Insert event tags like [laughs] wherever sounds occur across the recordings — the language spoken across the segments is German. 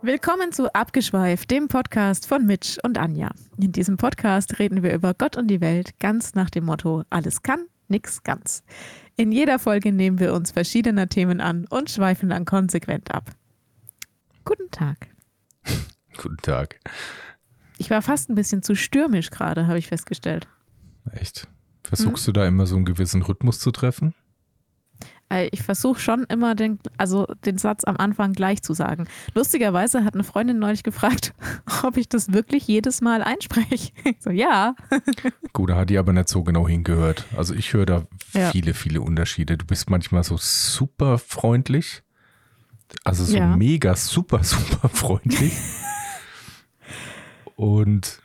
Willkommen zu Abgeschweift, dem Podcast von Mitch und Anja. In diesem Podcast reden wir über Gott und die Welt ganz nach dem Motto: alles kann, nix ganz. In jeder Folge nehmen wir uns verschiedener Themen an und schweifen dann konsequent ab. Guten Tag. [laughs] Guten Tag. Ich war fast ein bisschen zu stürmisch gerade, habe ich festgestellt. Echt? Versuchst hm? du da immer so einen gewissen Rhythmus zu treffen? Äh, ich versuche schon immer den, also den Satz am Anfang gleich zu sagen. Lustigerweise hat eine Freundin neulich gefragt, [laughs] ob ich das wirklich jedes Mal einspreche. [laughs] Ich so, ja. [laughs] Gut, da hat die aber nicht so genau hingehört. Also ich höre da ja. viele, viele Unterschiede. Du bist manchmal so super freundlich. Also so ja. mega, super, super freundlich. Und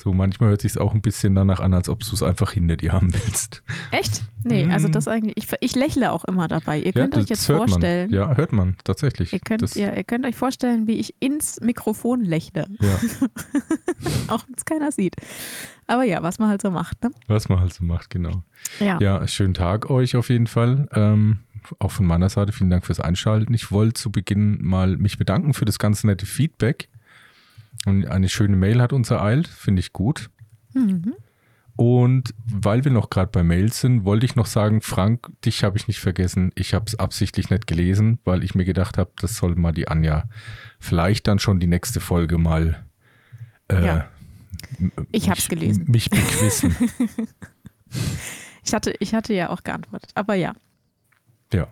so manchmal hört sich auch ein bisschen danach an, als ob du es einfach hinter dir haben willst. Echt? Nee, also das eigentlich, ich, ich lächle auch immer dabei. Ihr könnt ja, euch jetzt vorstellen. Man. Ja, hört man, tatsächlich. Ihr könnt, ihr, ihr könnt euch vorstellen, wie ich ins Mikrofon lächle. Ja. [laughs] auch wenn es keiner sieht. Aber ja, was man halt so macht, ne? Was man halt so macht, genau. Ja, ja schönen Tag euch auf jeden Fall. Ähm, auch von meiner Seite vielen Dank fürs Einschalten. Ich wollte zu Beginn mal mich bedanken für das ganz nette Feedback. Und eine schöne Mail hat uns ereilt, finde ich gut. Mhm. Und weil wir noch gerade bei Mails sind, wollte ich noch sagen, Frank, dich habe ich nicht vergessen. Ich habe es absichtlich nicht gelesen, weil ich mir gedacht habe, das soll mal die Anja vielleicht dann schon die nächste Folge mal. Äh, ja. Ich habe es gelesen. Mich bequissen. [laughs] ich, hatte, ich hatte ja auch geantwortet, aber ja. Ja.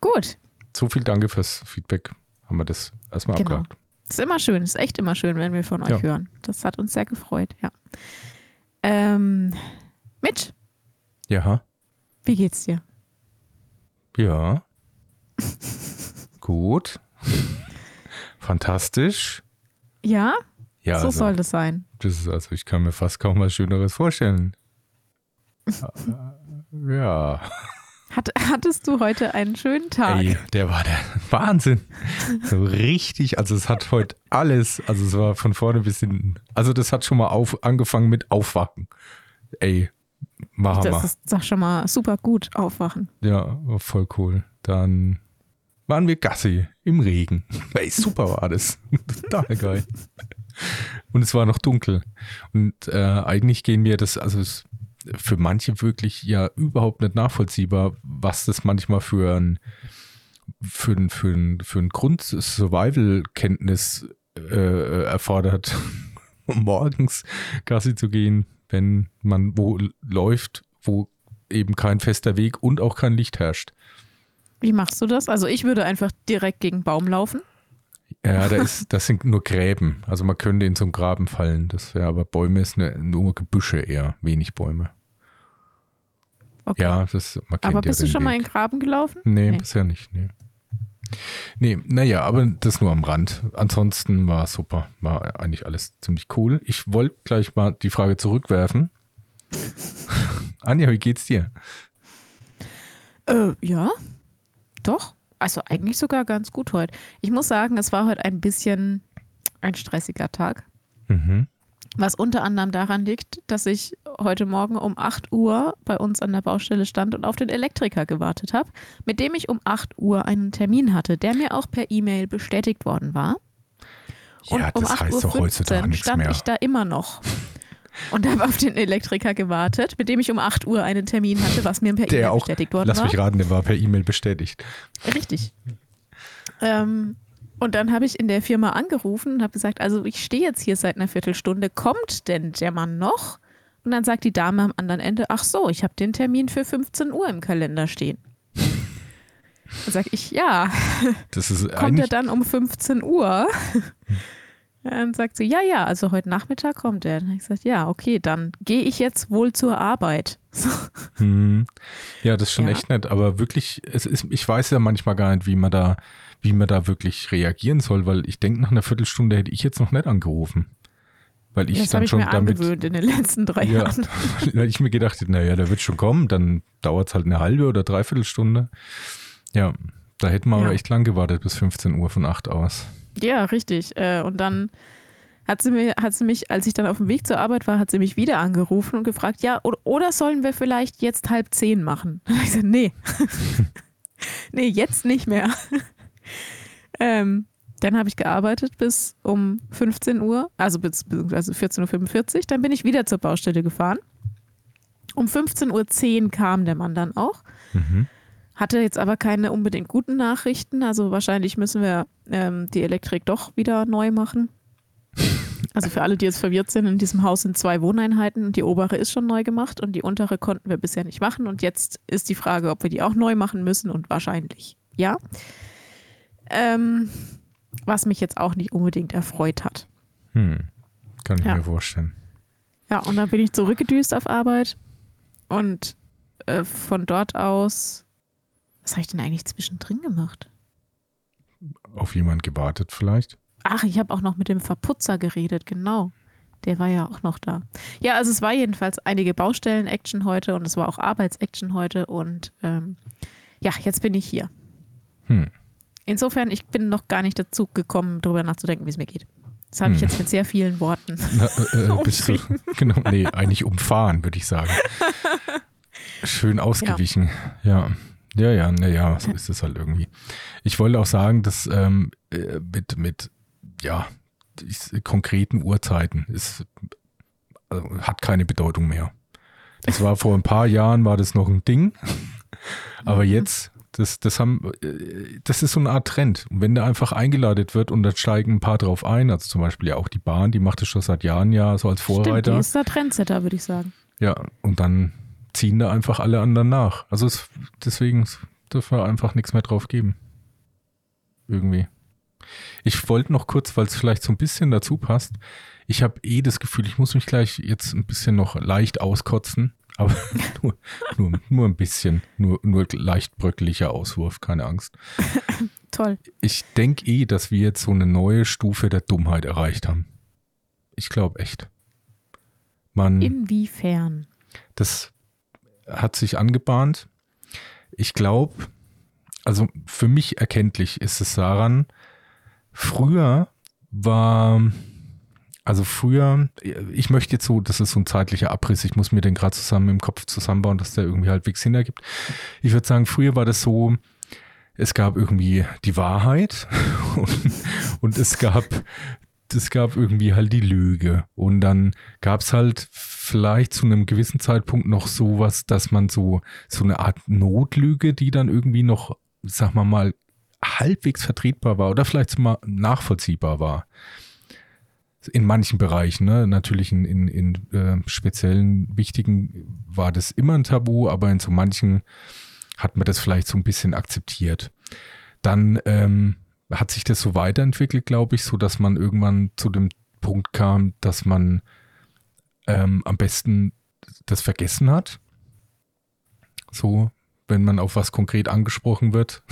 Gut. So viel Danke fürs Feedback. Haben wir das erstmal genau. abgehakt. Ist immer schön, ist echt immer schön, wenn wir von euch ja. hören. Das hat uns sehr gefreut, ja. Ähm, Mitch. Ja. Wie geht's dir? Ja. [laughs] Gut. Fantastisch. Ja? Ja. So also, soll das sein. Das ist, also ich kann mir fast kaum was Schöneres vorstellen. [laughs] ja. Hat, hattest du heute einen schönen Tag? Ey, der war der [laughs] Wahnsinn. So richtig, also es hat heute alles, also es war von vorne bis hinten. Also das hat schon mal auf, angefangen mit Aufwachen. Ey, war Hammer. Das ist doch schon mal super gut, Aufwachen. Ja, voll cool. Dann waren wir Gassi im Regen. [laughs] Ey, super war das. [laughs] Total geil. Und es war noch dunkel. Und äh, eigentlich gehen wir das, also es für manche wirklich ja überhaupt nicht nachvollziehbar, was das manchmal für ein für ein, für ein, für ein Grund-Survival-Kenntnis äh, erfordert, [laughs] um morgens Gassi zu gehen, wenn man wo läuft, wo eben kein fester Weg und auch kein Licht herrscht. Wie machst du das? Also ich würde einfach direkt gegen Baum laufen. Ja, da ist, das sind nur Gräben. Also man könnte in so einen Graben fallen. Das wäre aber Bäume ist eine, nur Gebüsche eher, wenig Bäume. Okay. Ja, das man kennt Aber bist ja du schon Weg. mal in Graben gelaufen? Nee, nee. bisher nicht. Nee. Nee, naja, aber das nur am Rand. Ansonsten war super. War eigentlich alles ziemlich cool. Ich wollte gleich mal die Frage zurückwerfen. [laughs] Anja, wie geht's dir? Äh, ja, doch. Also eigentlich sogar ganz gut heute. Ich muss sagen, es war heute ein bisschen ein stressiger Tag. Mhm. Was unter anderem daran liegt, dass ich heute Morgen um 8 Uhr bei uns an der Baustelle stand und auf den Elektriker gewartet habe, mit dem ich um 8 Uhr einen Termin hatte, der mir auch per E-Mail bestätigt worden war. Und ja, um 8.15 Uhr stand mehr. ich da immer noch und habe auf den Elektriker gewartet, mit dem ich um 8 Uhr einen Termin hatte, was mir per E-Mail bestätigt worden lass war. Lass mich raten, der war per E-Mail bestätigt. Richtig. Ähm, und dann habe ich in der Firma angerufen und habe gesagt, also ich stehe jetzt hier seit einer Viertelstunde, kommt denn der Mann noch? Und dann sagt die Dame am anderen Ende, ach so, ich habe den Termin für 15 Uhr im Kalender stehen. Dann sage ich, ja. Das ist kommt er dann um 15 Uhr? Dann sagt sie, ja, ja, also heute Nachmittag kommt er. Dann habe ich gesagt, ja, okay, dann gehe ich jetzt wohl zur Arbeit. [laughs] Hm. Ja, das ist schon ja. echt nett, aber wirklich, es ist, ich weiß ja manchmal gar nicht, wie man da, wie man da wirklich reagieren soll, weil ich denke, nach einer Viertelstunde hätte ich jetzt noch nicht angerufen. Weil ich das dann ich schon mir damit. in den letzten drei ja, Jahren. [laughs] Weil ich mir gedacht hätte, naja, der wird schon kommen, dann dauert es halt eine halbe oder dreiviertel Stunde. Ja, da hätten wir ja. aber echt lang gewartet bis 15 Uhr von 8 aus. Ja, richtig. Äh, und dann hat sie, mir, hat sie mich, als ich dann auf dem Weg zur Arbeit war, hat sie mich wieder angerufen und gefragt, ja, oder sollen wir vielleicht jetzt halb zehn machen? Und [laughs] ich gesagt, nee. [laughs] nee, jetzt nicht mehr. [laughs] ähm, Dann habe ich gearbeitet bis um 15 Uhr, also bis, also 14.45 Uhr. Dann bin ich wieder zur Baustelle gefahren. Um 15.10 Uhr kam der Mann dann auch. Mhm. Hatte jetzt aber keine unbedingt guten Nachrichten. Also wahrscheinlich müssen wir ähm, die Elektrik doch wieder neu machen. Also für alle, die jetzt verwirrt sind, in diesem Haus sind zwei Wohneinheiten und die obere ist schon neu gemacht und die untere konnten wir bisher nicht machen. Und jetzt ist die Frage, ob wir die auch neu machen müssen und wahrscheinlich ja. Ähm, was mich jetzt auch nicht unbedingt erfreut hat. Hm. Kann ich ja. mir vorstellen. Ja, und dann bin ich zurückgedüst auf Arbeit und äh, von dort aus, was habe ich denn eigentlich zwischendrin gemacht? Auf jemand gewartet vielleicht? Ach, ich habe auch noch mit dem Verputzer geredet, genau. Der war ja auch noch da. Ja, also es war jedenfalls einige Baustellen-Action heute und es war auch Arbeits-Action heute und ähm, ja, jetzt bin ich hier. Hm. Insofern, ich bin noch gar nicht dazu gekommen, darüber nachzudenken, wie es mir geht. Das habe ich hm. jetzt mit sehr vielen Worten. [laughs] Na, äh, äh bist du, [laughs] genau, nee, eigentlich umfahren, würde ich sagen. [laughs] Schön ausgewichen, ja. Ja, ja, naja, so ist es halt irgendwie. Ich wollte auch sagen, dass ähm, äh, mit, mit ja, konkreten Uhrzeiten ist, also hat keine Bedeutung mehr. Das war vor ein paar Jahren war das noch ein Ding, aber mhm. jetzt das, das haben, das ist so eine Art Trend. Und wenn der einfach eingeladen wird und da steigen ein paar drauf ein, also zum Beispiel ja auch die Bahn, die macht es schon seit Jahren ja so als Vorreiter. Stimmt, die ist der Trendsetter, würde ich sagen. Ja, und dann ziehen da einfach alle anderen nach. Also es, deswegen dürfen wir einfach nichts mehr drauf geben. Irgendwie. Ich wollte noch kurz, weil es vielleicht so ein bisschen dazu passt, ich habe eh das Gefühl, ich muss mich gleich jetzt ein bisschen noch leicht auskotzen, aber [laughs] nur, nur, nur ein bisschen, nur, nur leicht bröckeliger Auswurf, keine Angst. [laughs] Toll. Ich denke eh, dass wir jetzt so eine neue Stufe der Dummheit erreicht haben. Ich glaube echt. Man, Inwiefern? Das hat sich angebahnt. Ich glaube, also für mich erkenntlich ist es daran, Früher war, also früher, ich möchte jetzt so, das ist so ein zeitlicher Abriss, ich muss mir den gerade zusammen im Kopf zusammenbauen, dass der irgendwie halbwegs Sinn ergibt. Ich würde sagen, früher war das so, es gab irgendwie die Wahrheit [laughs] und, und es gab es gab irgendwie halt die Lüge. Und dann gab es halt vielleicht zu einem gewissen Zeitpunkt noch sowas, dass man so, so eine Art Notlüge, die dann irgendwie noch, sag mal mal, halbwegs vertretbar war oder vielleicht mal nachvollziehbar war. In manchen Bereichen, ne? natürlich in, in, in äh, speziellen wichtigen war das immer ein Tabu, aber in so manchen hat man das vielleicht so ein bisschen akzeptiert. Dann ähm, hat sich das so weiterentwickelt, glaube ich, so dass man irgendwann zu dem Punkt kam, dass man ähm, am besten das vergessen hat. So, wenn man auf was konkret angesprochen wird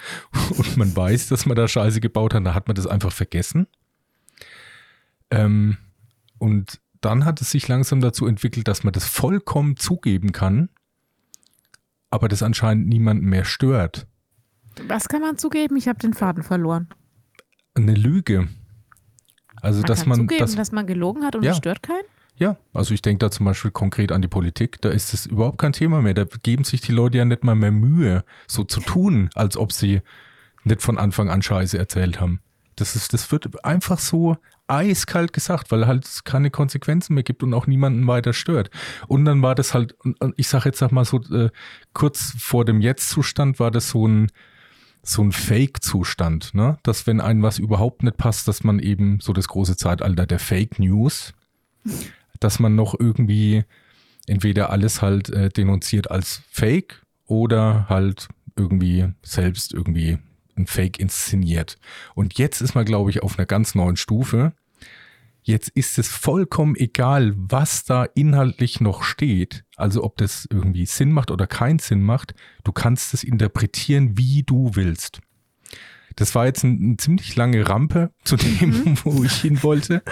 [laughs] und man weiß, dass man da Scheiße gebaut hat, dann hat man das einfach vergessen. Ähm, und dann hat es sich langsam dazu entwickelt, dass man das vollkommen zugeben kann, aber das anscheinend niemanden mehr stört. Was kann man zugeben? Ich habe den Faden verloren. Eine Lüge. Also, man dass kann man. Zugeben, dass, dass man gelogen hat und ja. es stört keinen? Ja, also ich denke da zum Beispiel konkret an die Politik, da ist es überhaupt kein Thema mehr. Da geben sich die Leute ja nicht mal mehr Mühe, so zu tun, als ob sie nicht von Anfang an Scheiße erzählt haben. Das, ist, das wird einfach so eiskalt gesagt, weil halt keine Konsequenzen mehr gibt und auch niemanden weiter stört. Und dann war das halt, ich sag jetzt sag mal so, äh, kurz vor dem Jetzt-Zustand war das so ein, so ein Fake-Zustand, ne? Dass wenn einem was überhaupt nicht passt, dass man eben so das große Zeitalter der Fake News, dass man noch irgendwie entweder alles halt äh, denunziert als Fake oder halt irgendwie selbst irgendwie ein Fake inszeniert. Und jetzt ist man, glaube ich, auf einer ganz neuen Stufe. Jetzt ist es vollkommen egal, was da inhaltlich noch steht. Also ob das irgendwie Sinn macht oder keinen Sinn macht. Du kannst es interpretieren, wie du willst. Das war jetzt eine ein ziemlich lange Rampe zu dem, mhm. [laughs] wo ich hin wollte.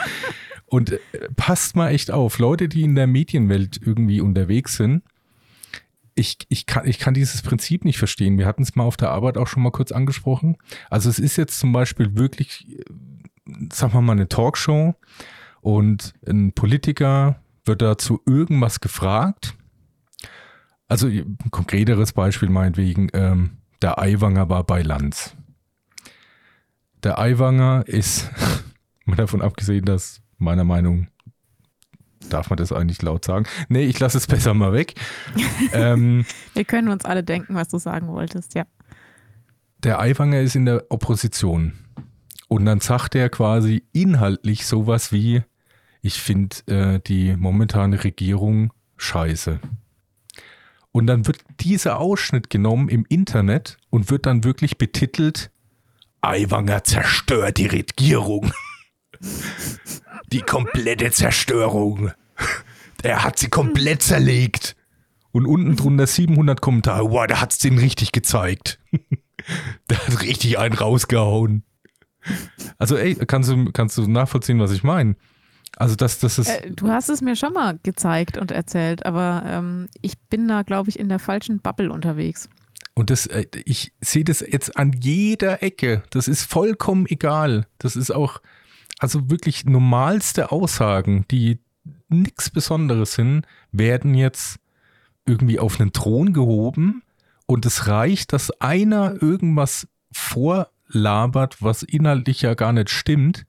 Und äh, passt mal echt auf, Leute, die in der Medienwelt irgendwie unterwegs sind, ich, ich, kann, ich kann dieses Prinzip nicht verstehen. Wir hatten es mal auf der Arbeit auch schon mal kurz angesprochen. Also es ist jetzt zum Beispiel wirklich, äh, sagen wir mal, eine Talkshow und ein Politiker wird dazu irgendwas gefragt. Also ein konkreteres Beispiel meinetwegen, ähm, der Eiwanger war bei Lanz der Eiwanger ist, [laughs] mal davon abgesehen, dass meiner Meinung darf man das eigentlich laut sagen? Nee, ich lasse es besser mal weg. [laughs] ähm, Wir können uns alle denken, was du sagen wolltest, ja. Der Aiwanger ist in der Opposition. Und dann sagt er quasi inhaltlich sowas wie, ich finde äh, die momentane Regierung scheiße. Und dann wird dieser Ausschnitt genommen im Internet und wird dann wirklich betitelt, Aiwanger zerstört die Regierung. [laughs] Die komplette Zerstörung. Er hat sie komplett zerlegt. Und unten drunter 700 Kommentare. Boah, da hat es den richtig gezeigt. [laughs] der hat richtig einen rausgehauen. Also, ey, kannst du, kannst du nachvollziehen, was ich meine? Also das, das ist. Äh, du hast es mir schon mal gezeigt und erzählt, aber ähm, ich bin da, glaube ich, in der falschen Bubble unterwegs. Und das, äh, ich sehe das jetzt an jeder Ecke. Das ist vollkommen egal. Das ist auch, also wirklich normalste Aussagen, die nichts Besonderes sind, werden jetzt irgendwie auf einen Thron gehoben und es reicht, dass einer irgendwas vorlabert, was inhaltlich ja gar nicht stimmt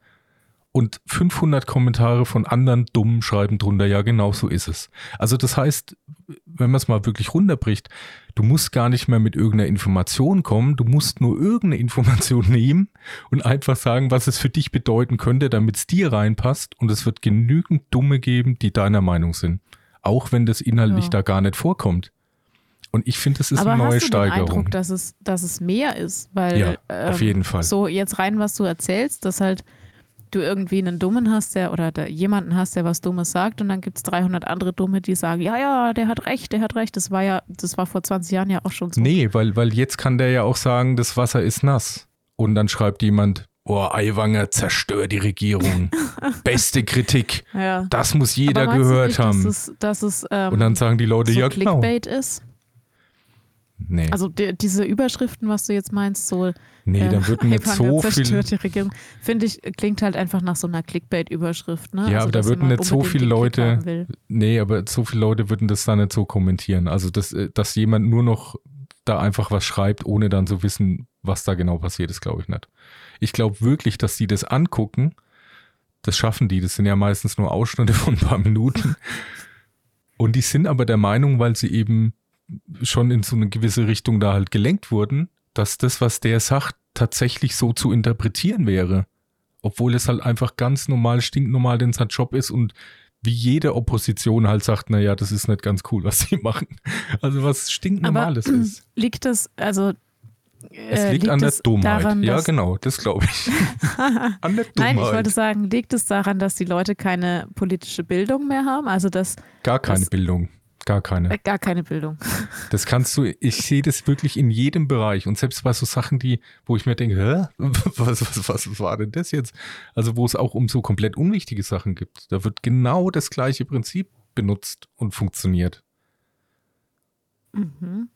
und 500 Kommentare von anderen Dummen schreiben drunter, ja, genau so ist es. Also das heißt, wenn man es mal wirklich runterbricht, du musst gar nicht mehr mit irgendeiner Information kommen, du musst nur irgendeine Information [laughs] nehmen und einfach sagen, was es für dich bedeuten könnte, damit es dir reinpasst und es wird genügend Dumme geben, die deiner Meinung sind. Auch wenn das inhaltlich ja. da gar nicht vorkommt. Und ich finde, das ist Aber eine neue hast du Steigerung. Den Eindruck, dass es, dass es mehr ist, weil ja, ähm, auf jeden Fall. so jetzt rein, was du erzählst, dass halt du irgendwie einen Dummen hast, der oder der, jemanden hast, der was Dummes sagt und dann gibt es 300 andere Dumme, die sagen, ja, ja, der hat recht, der hat recht. Das war ja, das war vor 20 Jahren ja auch schon so. Nee, weil, weil jetzt kann der ja auch sagen, das Wasser ist nass. Und dann schreibt jemand, oh, Aiwanger zerstört die Regierung. [laughs] Beste Kritik. Ja. Das muss jeder gehört nicht, haben. Dass es, dass es, ähm, und dann sagen die Leute, so ja, genau. Clickbait ist? Nee. Also die, diese Überschriften, was du jetzt meinst, so Nee, dann äh, wird nicht so viel. Regierung. Finde ich, klingt halt einfach nach so einer Clickbait-Überschrift. Ne? Ja, also, aber da würden nicht so viele Leute. Nee, aber so viele Leute würden das da nicht so kommentieren. Also, dass, äh, dass jemand nur noch da einfach was schreibt, ohne dann zu wissen, was da genau passiert ist, glaube ich nicht. Ich glaube wirklich, dass die das angucken. Das schaffen die. Das sind ja meistens nur Ausschnitte von ein paar Minuten. [laughs] Und die sind aber der Meinung, weil sie eben schon in so eine gewisse Richtung da halt gelenkt wurden, dass das, was der sagt, tatsächlich so zu interpretieren wäre. Obwohl es halt einfach ganz normal, stinknormal denn sein Job ist und wie jede Opposition halt sagt, naja, das ist nicht ganz cool, was sie [laughs] machen. Also was stinknormales Aber, ist. Liegt das, also es liegt, liegt an der Dummheit. Daran, ja, genau, das glaube ich. [laughs] an der Dummheit. Nein, ich wollte sagen, liegt es daran, dass die Leute keine politische Bildung mehr haben? Also dass gar keine dass, Bildung. Gar keine. Äh, gar keine Bildung. [laughs] Das kannst du, ich sehe das wirklich in jedem Bereich und selbst bei so Sachen, die, wo ich mir denke, hä? [laughs] Was, was, was war denn das jetzt? Also wo es auch um so komplett unwichtige Sachen gibt. Da wird genau das gleiche Prinzip benutzt und funktioniert. Mhm.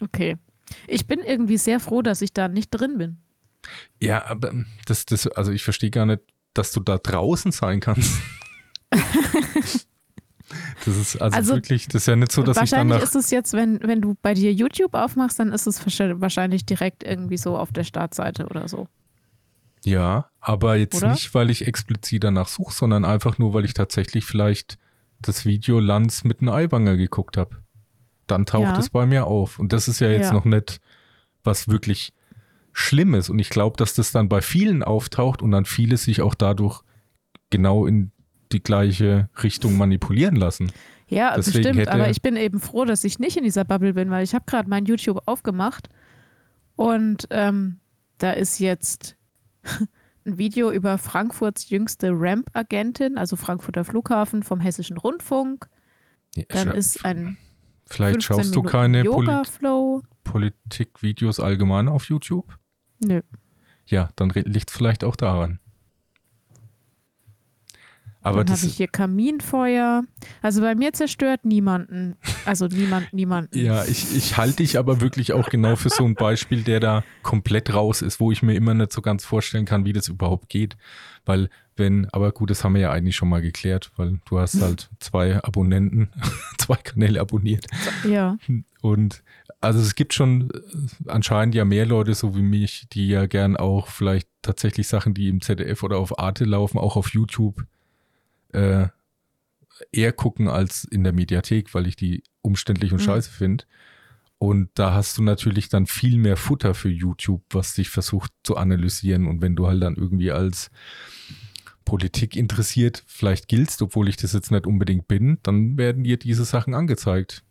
Okay. Ich bin irgendwie sehr froh, dass ich da nicht drin bin. Ja, aber das, das, also ich verstehe gar nicht, dass du da draußen sein kannst. [laughs] Das ist also, also, wirklich, das ist ja nicht so, dass ich dann Wahrscheinlich ist es jetzt, wenn, wenn du bei dir YouTube aufmachst, dann ist es wahrscheinlich direkt irgendwie so auf der Startseite oder so. Ja, aber jetzt oder? nicht, weil ich explizit danach suche, sondern einfach nur, weil ich tatsächlich vielleicht das Video Lanz mit einem Eiwanger geguckt habe. Dann taucht ja. es bei mir auf. Und das ist ja jetzt ja. noch nicht was wirklich Schlimmes. Und ich glaube, dass das dann bei vielen auftaucht und dann viele sich auch dadurch genau in die gleiche Richtung manipulieren lassen. Ja, Deswegen bestimmt, aber ich bin eben froh, dass ich nicht in dieser Bubble bin, weil ich habe gerade mein YouTube aufgemacht und ähm, da ist jetzt [laughs] ein Video über Frankfurts jüngste Ramp-Agentin, also Frankfurter Flughafen vom Hessischen Rundfunk. Ja, Dann ist ein Vielleicht schaust du keine Polit Politikvideos allgemein auf YouTube? Nö. Ja, dann liegt es vielleicht auch daran. Aber Dann habe ich hier Kaminfeuer. Also bei mir zerstört niemanden. Also niemand, niemanden. ja, ich, ich halte dich aber wirklich auch genau für so ein Beispiel, der da komplett raus ist, wo ich mir immer nicht so ganz vorstellen kann, wie das überhaupt geht. Weil wenn, aber gut, das haben wir ja eigentlich schon mal geklärt, weil du hast [laughs] halt zwei Abonnenten, [laughs] zwei Kanäle abonniert. Ja. Und also es gibt schon äh, anscheinend ja mehr Leute so wie mich, die ja gern auch vielleicht tatsächlich Sachen, die im ZDF oder auf Arte laufen, auch auf YouTube äh, eher gucken als in der Mediathek, weil ich die umständlich und mhm. scheiße finde. Und da hast du natürlich dann viel mehr Futter für YouTube, was dich versucht zu analysieren. Und wenn du halt dann irgendwie als Politik interessiert vielleicht giltst, obwohl ich das jetzt nicht unbedingt bin, dann werden dir diese Sachen angezeigt.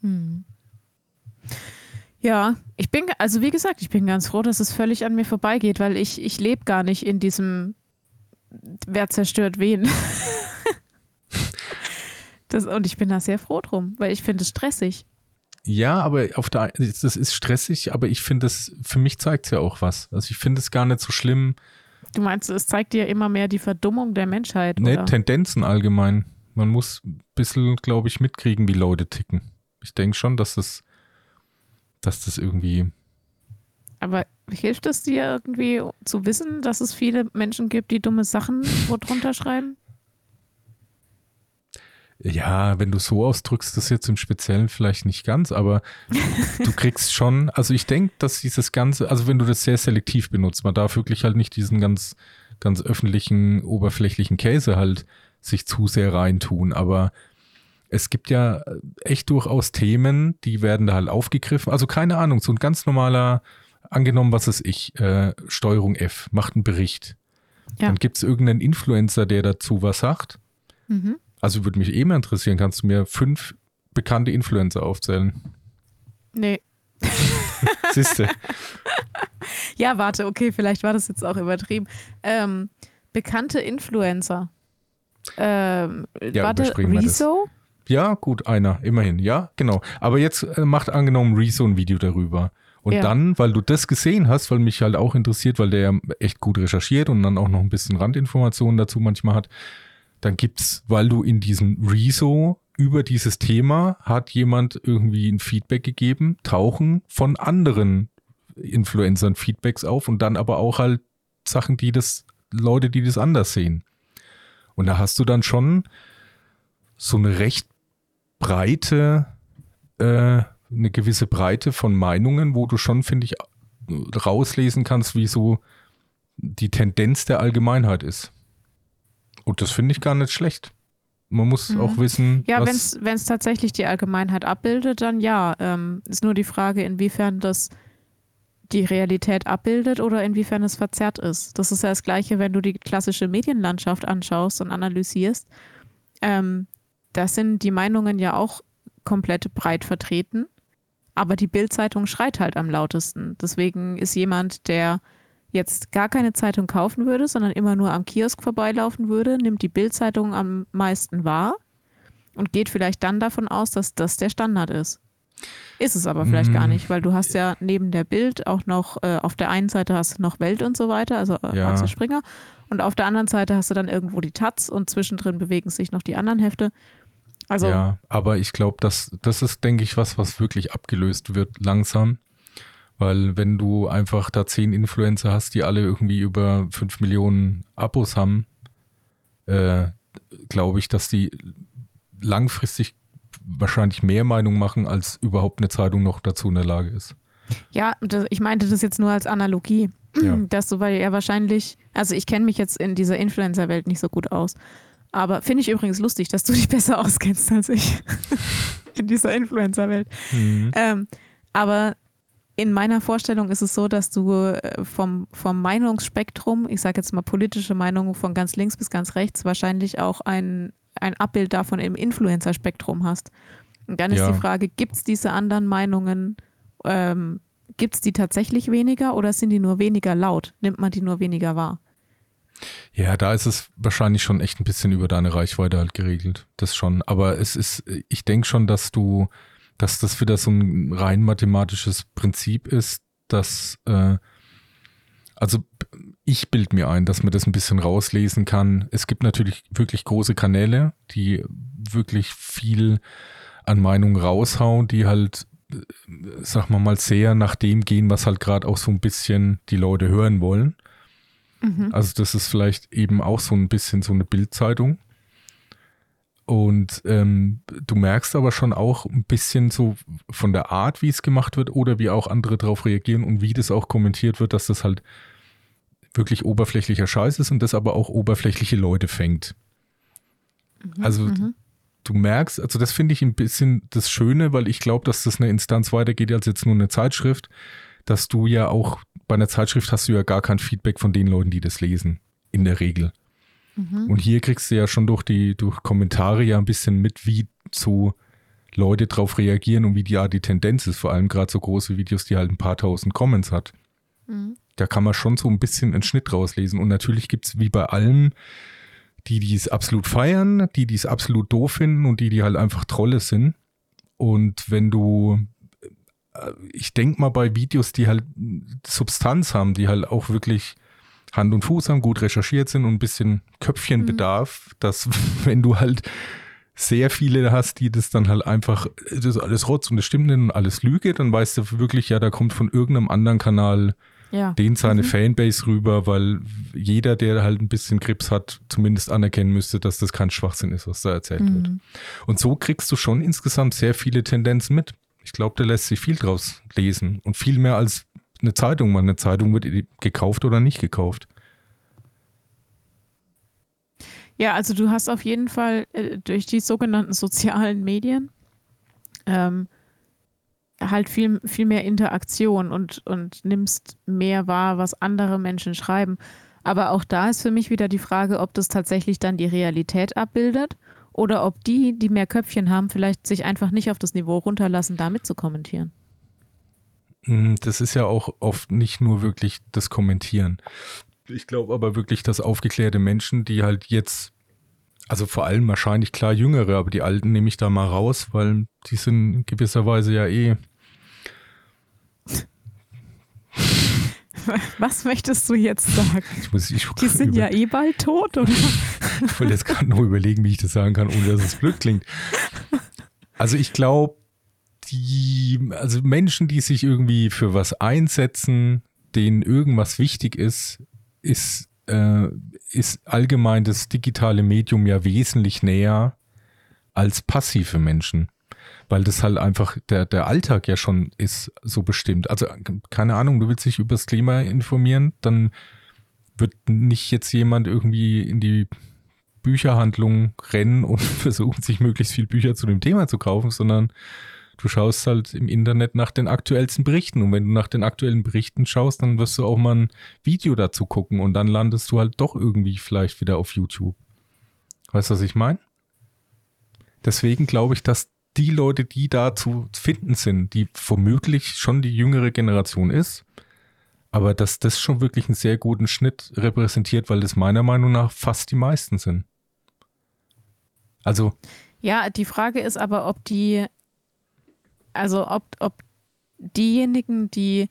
Hm. Ja, ich bin, also wie gesagt, ich bin ganz froh, dass es völlig an mir vorbeigeht, weil ich, ich lebe gar nicht in diesem, wer zerstört wen. [laughs] das, und ich bin da sehr froh drum, weil ich finde es stressig. Ja, aber auf der, das ist stressig, aber ich finde es, für mich zeigt es ja auch was. Also ich finde es gar nicht so schlimm. Du meinst, es zeigt dir immer mehr die Verdummung der Menschheit? Ne, Tendenzen allgemein. Man muss ein bisschen, glaube ich, mitkriegen, wie Leute ticken. Ich denke schon, dass das, dass das irgendwie. Aber hilft es dir irgendwie zu wissen, dass es viele Menschen gibt, die dumme Sachen drunter schreiben? Ja, wenn du so ausdrückst, das jetzt im Speziellen vielleicht nicht ganz, aber du [laughs] kriegst schon, also ich denke, dass dieses Ganze, also wenn du das sehr selektiv benutzt, man darf wirklich halt nicht diesen ganz, ganz öffentlichen, oberflächlichen Käse halt sich zu sehr reintun, aber es gibt ja echt durchaus Themen, die werden da halt aufgegriffen. Also keine Ahnung, so ein ganz normaler, angenommen, was ist ich, äh, Steuerung F, macht einen Bericht. Ja. Dann gibt es irgendeinen Influencer, der dazu was sagt. Mhm. Also würde mich eh mal interessieren, kannst du mir fünf bekannte Influencer aufzählen? Nee. [laughs] Siehste. [laughs] ja, warte, okay, vielleicht war das jetzt auch übertrieben. Ähm, bekannte Influencer. Ähm, ja, warte, Rezo? Ja, gut, einer, immerhin, ja, genau. Aber jetzt äh, macht angenommen Rezo ein Video darüber. Und ja. dann, weil du das gesehen hast, weil mich halt auch interessiert, weil der ja echt gut recherchiert und dann auch noch ein bisschen Randinformationen dazu manchmal hat, dann gibt's, weil du in diesem Rezo über dieses Thema hat jemand irgendwie ein Feedback gegeben, tauchen von anderen Influencern Feedbacks auf und dann aber auch halt Sachen, die das, Leute, die das anders sehen. Und da hast du dann schon so eine recht breite, äh, eine gewisse Breite von Meinungen, wo du schon, finde ich, rauslesen kannst, wie so die Tendenz der Allgemeinheit ist. Und das finde ich gar nicht schlecht. Man muss mhm. auch wissen. Ja, wenn es tatsächlich die Allgemeinheit abbildet, dann ja. Ähm, ist nur die Frage, inwiefern das die Realität abbildet oder inwiefern es verzerrt ist. Das ist ja das Gleiche, wenn du die klassische Medienlandschaft anschaust und analysierst. Ähm, da sind die Meinungen ja auch komplett breit vertreten. Aber die Bildzeitung schreit halt am lautesten. Deswegen ist jemand, der jetzt gar keine Zeitung kaufen würde, sondern immer nur am Kiosk vorbeilaufen würde, nimmt die Bildzeitung am meisten wahr und geht vielleicht dann davon aus, dass das der Standard ist. Ist es aber vielleicht mm. gar nicht, weil du hast ja neben der Bild auch noch, äh, auf der einen Seite hast du noch Welt und so weiter, also äh, ja. Axel Springer, und auf der anderen Seite hast du dann irgendwo die Taz und zwischendrin bewegen sich noch die anderen Hefte. Also, ja, aber ich glaube, das, das ist, denke ich, was, was wirklich abgelöst wird langsam. Weil wenn du einfach da zehn Influencer hast, die alle irgendwie über fünf Millionen Abos haben, äh, glaube ich, dass die langfristig wahrscheinlich mehr Meinung machen, als überhaupt eine Zeitung noch dazu in der Lage ist. Ja, ich meinte das jetzt nur als Analogie. Ja. Dass du, weil er wahrscheinlich, also ich kenne mich jetzt in dieser Influencer-Welt nicht so gut aus. Aber finde ich übrigens lustig, dass du dich besser auskennst als ich [laughs] in dieser Influencer-Welt. Mhm. Ähm, aber in meiner Vorstellung ist es so, dass du äh, vom, vom Meinungsspektrum, ich sage jetzt mal politische Meinungen von ganz links bis ganz rechts, wahrscheinlich auch ein, ein Abbild davon im Influencer-Spektrum hast. Und dann ist ja. die Frage, gibt es diese anderen Meinungen, ähm, gibt es die tatsächlich weniger oder sind die nur weniger laut? Nimmt man die nur weniger wahr? Ja, da ist es wahrscheinlich schon echt ein bisschen über deine Reichweite halt geregelt. Das schon. Aber es ist, ich denke schon, dass du dass das wieder so ein rein mathematisches Prinzip ist, dass, äh, also ich bild mir ein, dass man das ein bisschen rauslesen kann. Es gibt natürlich wirklich große Kanäle, die wirklich viel an Meinungen raushauen, die halt, äh, sag mal mal, sehr nach dem gehen, was halt gerade auch so ein bisschen die Leute hören wollen. Mhm. Also das ist vielleicht eben auch so ein bisschen so eine Bildzeitung. Und ähm, du merkst aber schon auch ein bisschen so von der Art, wie es gemacht wird oder wie auch andere darauf reagieren und wie das auch kommentiert wird, dass das halt wirklich oberflächlicher Scheiß ist und das aber auch oberflächliche Leute fängt. Mhm, also mhm. du merkst, also das finde ich ein bisschen das Schöne, weil ich glaube, dass das eine Instanz weitergeht als jetzt nur eine Zeitschrift, dass du ja auch bei einer Zeitschrift hast du ja gar kein Feedback von den Leuten, die das lesen, in der Regel. Mhm. Und hier kriegst du ja schon durch die durch Kommentare ja ein bisschen mit, wie so Leute drauf reagieren und wie die, ja, die Tendenz ist. Vor allem gerade so große Videos, die halt ein paar tausend Comments hat. Mhm. Da kann man schon so ein bisschen einen Schnitt rauslesen. Und natürlich gibt es wie bei allem die, die es absolut feiern, die, die es absolut doof finden und die, die halt einfach Trolle sind. Und wenn du, ich denke mal bei Videos, die halt Substanz haben, die halt auch wirklich Hand und Fuß haben, gut recherchiert sind und ein bisschen Köpfchenbedarf, mhm. dass [laughs] wenn du halt sehr viele hast, die das dann halt einfach, das ist alles Rotz und das stimmt nicht und alles Lüge, dann weißt du wirklich, ja, da kommt von irgendeinem anderen Kanal ja. den seine mhm. Fanbase rüber, weil jeder, der halt ein bisschen Grips hat, zumindest anerkennen müsste, dass das kein Schwachsinn ist, was da erzählt mhm. wird. Und so kriegst du schon insgesamt sehr viele Tendenzen mit. Ich glaube, da lässt sich viel draus lesen und viel mehr als eine Zeitung. Man, eine Zeitung wird gekauft oder nicht gekauft. Ja, also du hast auf jeden Fall äh, durch die sogenannten sozialen Medien ähm, halt viel, viel mehr Interaktion und, und nimmst mehr wahr, was andere Menschen schreiben. Aber auch da ist für mich wieder die Frage, ob das tatsächlich dann die Realität abbildet oder ob die, die mehr Köpfchen haben, vielleicht sich einfach nicht auf das Niveau runterlassen, damit zu kommentieren. Hm, das ist ja auch oft nicht nur wirklich das Kommentieren. Ich glaube aber wirklich, dass aufgeklärte Menschen, die halt jetzt, also vor allem wahrscheinlich klar Jüngere, aber die Alten nehme ich da mal raus, weil die sind in gewisser Weise ja eh. [laughs] [laughs] Was möchtest du jetzt sagen? Ich muss, ich die sind ja eh bald tot, oder? [laughs] ich wollte jetzt gerade noch überlegen, wie ich das sagen kann, ohne dass es blöd klingt. Also ich glaube, die, also Menschen, die sich irgendwie für was einsetzen, denen irgendwas wichtig ist, ist, äh, ist allgemein das digitale Medium ja wesentlich näher als passive Menschen. Weil das halt einfach der, der Alltag ja schon ist so bestimmt. Also, keine Ahnung, du willst dich über das Klima informieren, dann wird nicht jetzt jemand irgendwie in die Bücherhandlung rennen und [laughs] versuchen, sich möglichst viel Bücher zu dem Thema zu kaufen, sondern du schaust halt im Internet nach den aktuellsten Berichten. Und wenn du nach den aktuellen Berichten schaust, dann wirst du auch mal ein Video dazu gucken und dann landest du halt doch irgendwie vielleicht wieder auf YouTube. Weißt du, was ich meine? Deswegen glaube ich, dass die Leute, die da zu finden sind, die womöglich schon die jüngere Generation ist, aber dass das schon wirklich einen sehr guten Schnitt repräsentiert, weil das meiner Meinung nach fast die meisten sind. Also. Ja, die Frage ist aber, ob die also ob, ob diejenigen, die,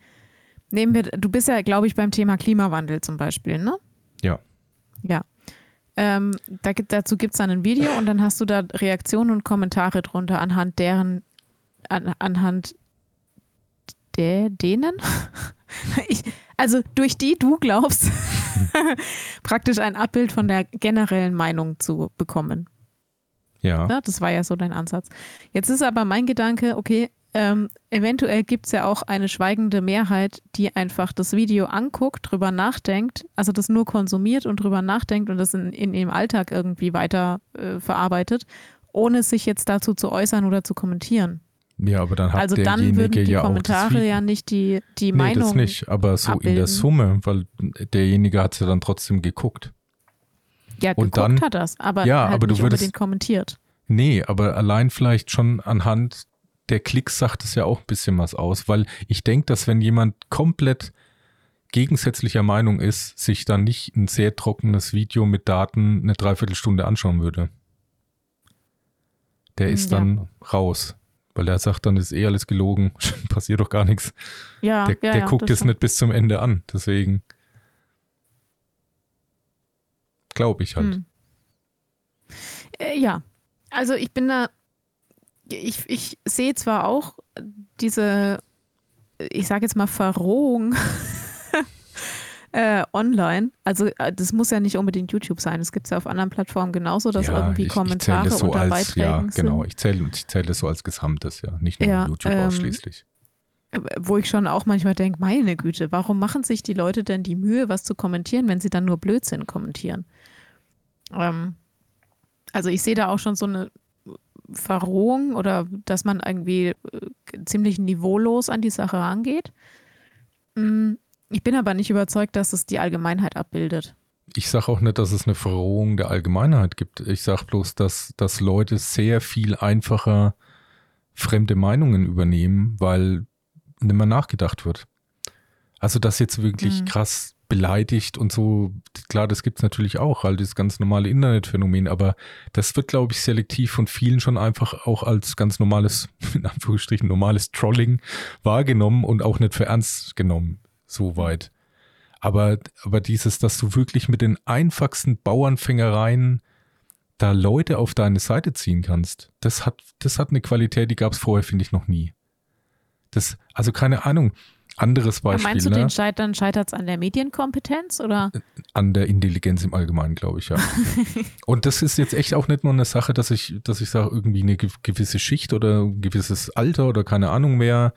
nehmen wir, du bist ja, glaube ich, beim Thema Klimawandel zum Beispiel, ne? Ja. Ja. Ähm, da gibt, dazu gibt es dann ein Video und dann hast du da Reaktionen und Kommentare drunter anhand deren, an, anhand der, denen? [laughs] ich, also durch die du glaubst, [laughs] praktisch ein Abbild von der generellen Meinung zu bekommen. Ja. ja. Das war ja so dein Ansatz. Jetzt ist aber mein Gedanke, okay, ähm, eventuell gibt es ja auch eine schweigende Mehrheit, die einfach das Video anguckt, drüber nachdenkt, also das nur konsumiert und drüber nachdenkt und das in, in ihrem Alltag irgendwie weiter äh, verarbeitet, ohne sich jetzt dazu zu äußern oder zu kommentieren. Ja, aber dann hat also dann würden die ja Kommentare ja nicht die, die nee, Meinung. Das nicht, aber so abbilden. in der Summe, weil derjenige hat es ja dann trotzdem geguckt. Ja, und geguckt dann, hat das, aber ja, halt aber nicht du würdest, kommentiert. Nee, aber allein vielleicht schon anhand der Klicks sagt es ja auch ein bisschen was aus, weil ich denke, dass wenn jemand komplett gegensätzlicher Meinung ist, sich dann nicht ein sehr trockenes Video mit Daten eine Dreiviertelstunde anschauen würde. Der ist ja. dann raus, weil er sagt, dann ist eh alles gelogen, [laughs] passiert doch gar nichts. Ja, der, ja, der guckt es nicht bis zum Ende an, deswegen. Glaube ich halt. Hm. Äh, ja, also ich bin da, ich, ich sehe zwar auch diese, ich sage jetzt mal Verrohung [laughs] äh, online. Also äh, das muss ja nicht unbedingt YouTube sein. Es gibt es ja auf anderen Plattformen genauso, dass ja, irgendwie ich, Kommentare ich so unter als, Beiträgen ja, genau. Ich zähle ich zähle das so als Gesamtes, ja, nicht nur ja, YouTube ähm, ausschließlich. Wo ich schon auch manchmal denke, meine Güte, warum machen sich die Leute denn die Mühe, was zu kommentieren, wenn sie dann nur Blödsinn kommentieren? Ähm, also ich sehe da auch schon so eine Verrohung oder dass man irgendwie äh, ziemlich niveaulos an die Sache rangeht. Mm, ich bin aber nicht überzeugt, dass es die Allgemeinheit abbildet. Ich sage auch nicht, dass es eine Verrohung der Allgemeinheit gibt. Ich sage bloß, dass, dass Leute sehr viel einfacher fremde Meinungen übernehmen, weil nicht mehr nachgedacht wird. Also, dass jetzt wirklich mhm. krass beleidigt und so. Klar, das gibt es natürlich auch, halt das ganz normale Internetphänomen, aber das wird, glaube ich, selektiv von vielen schon einfach auch als ganz normales, [laughs] in Anführungsstrichen, normales Trolling wahrgenommen und auch nicht für ernst genommen, so weit. Aber, aber dieses, dass du wirklich mit den einfachsten Bauernfängereien da Leute auf deine Seite ziehen kannst, das hat, das hat eine Qualität, die gab es vorher, finde ich, noch nie. Das, also keine Ahnung. Anderes Beispiel. meinst du, ne? den Scheitern scheitert es an der Medienkompetenz oder? An der Intelligenz im Allgemeinen, glaube ich, ja. [laughs] und das ist jetzt echt auch nicht nur eine Sache, dass ich, dass ich sage, irgendwie eine gewisse Schicht oder ein gewisses Alter oder keine Ahnung mehr.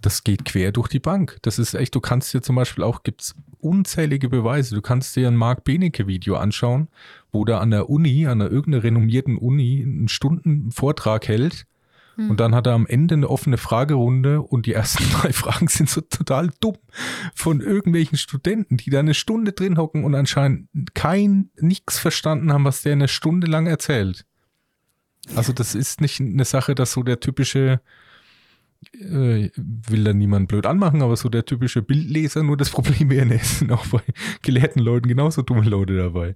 Das geht quer durch die Bank. Das ist echt, du kannst dir zum Beispiel auch, gibt es unzählige Beweise. Du kannst dir ein Marc Benecke-Video anschauen, wo der an der Uni, an einer irgendeiner renommierten Uni, einen Stunden Vortrag hält hm. Und dann hat er am Ende eine offene Fragerunde und die ersten [laughs] drei Fragen sind so total dumm von irgendwelchen Studenten, die da eine Stunde drin hocken und anscheinend kein, nichts verstanden haben, was der eine Stunde lang erzählt. Also das ist nicht eine Sache, dass so der typische, äh, will da niemand blöd anmachen, aber so der typische Bildleser nur das Problem wäre, es sind auch bei gelehrten Leuten genauso dumme Leute dabei.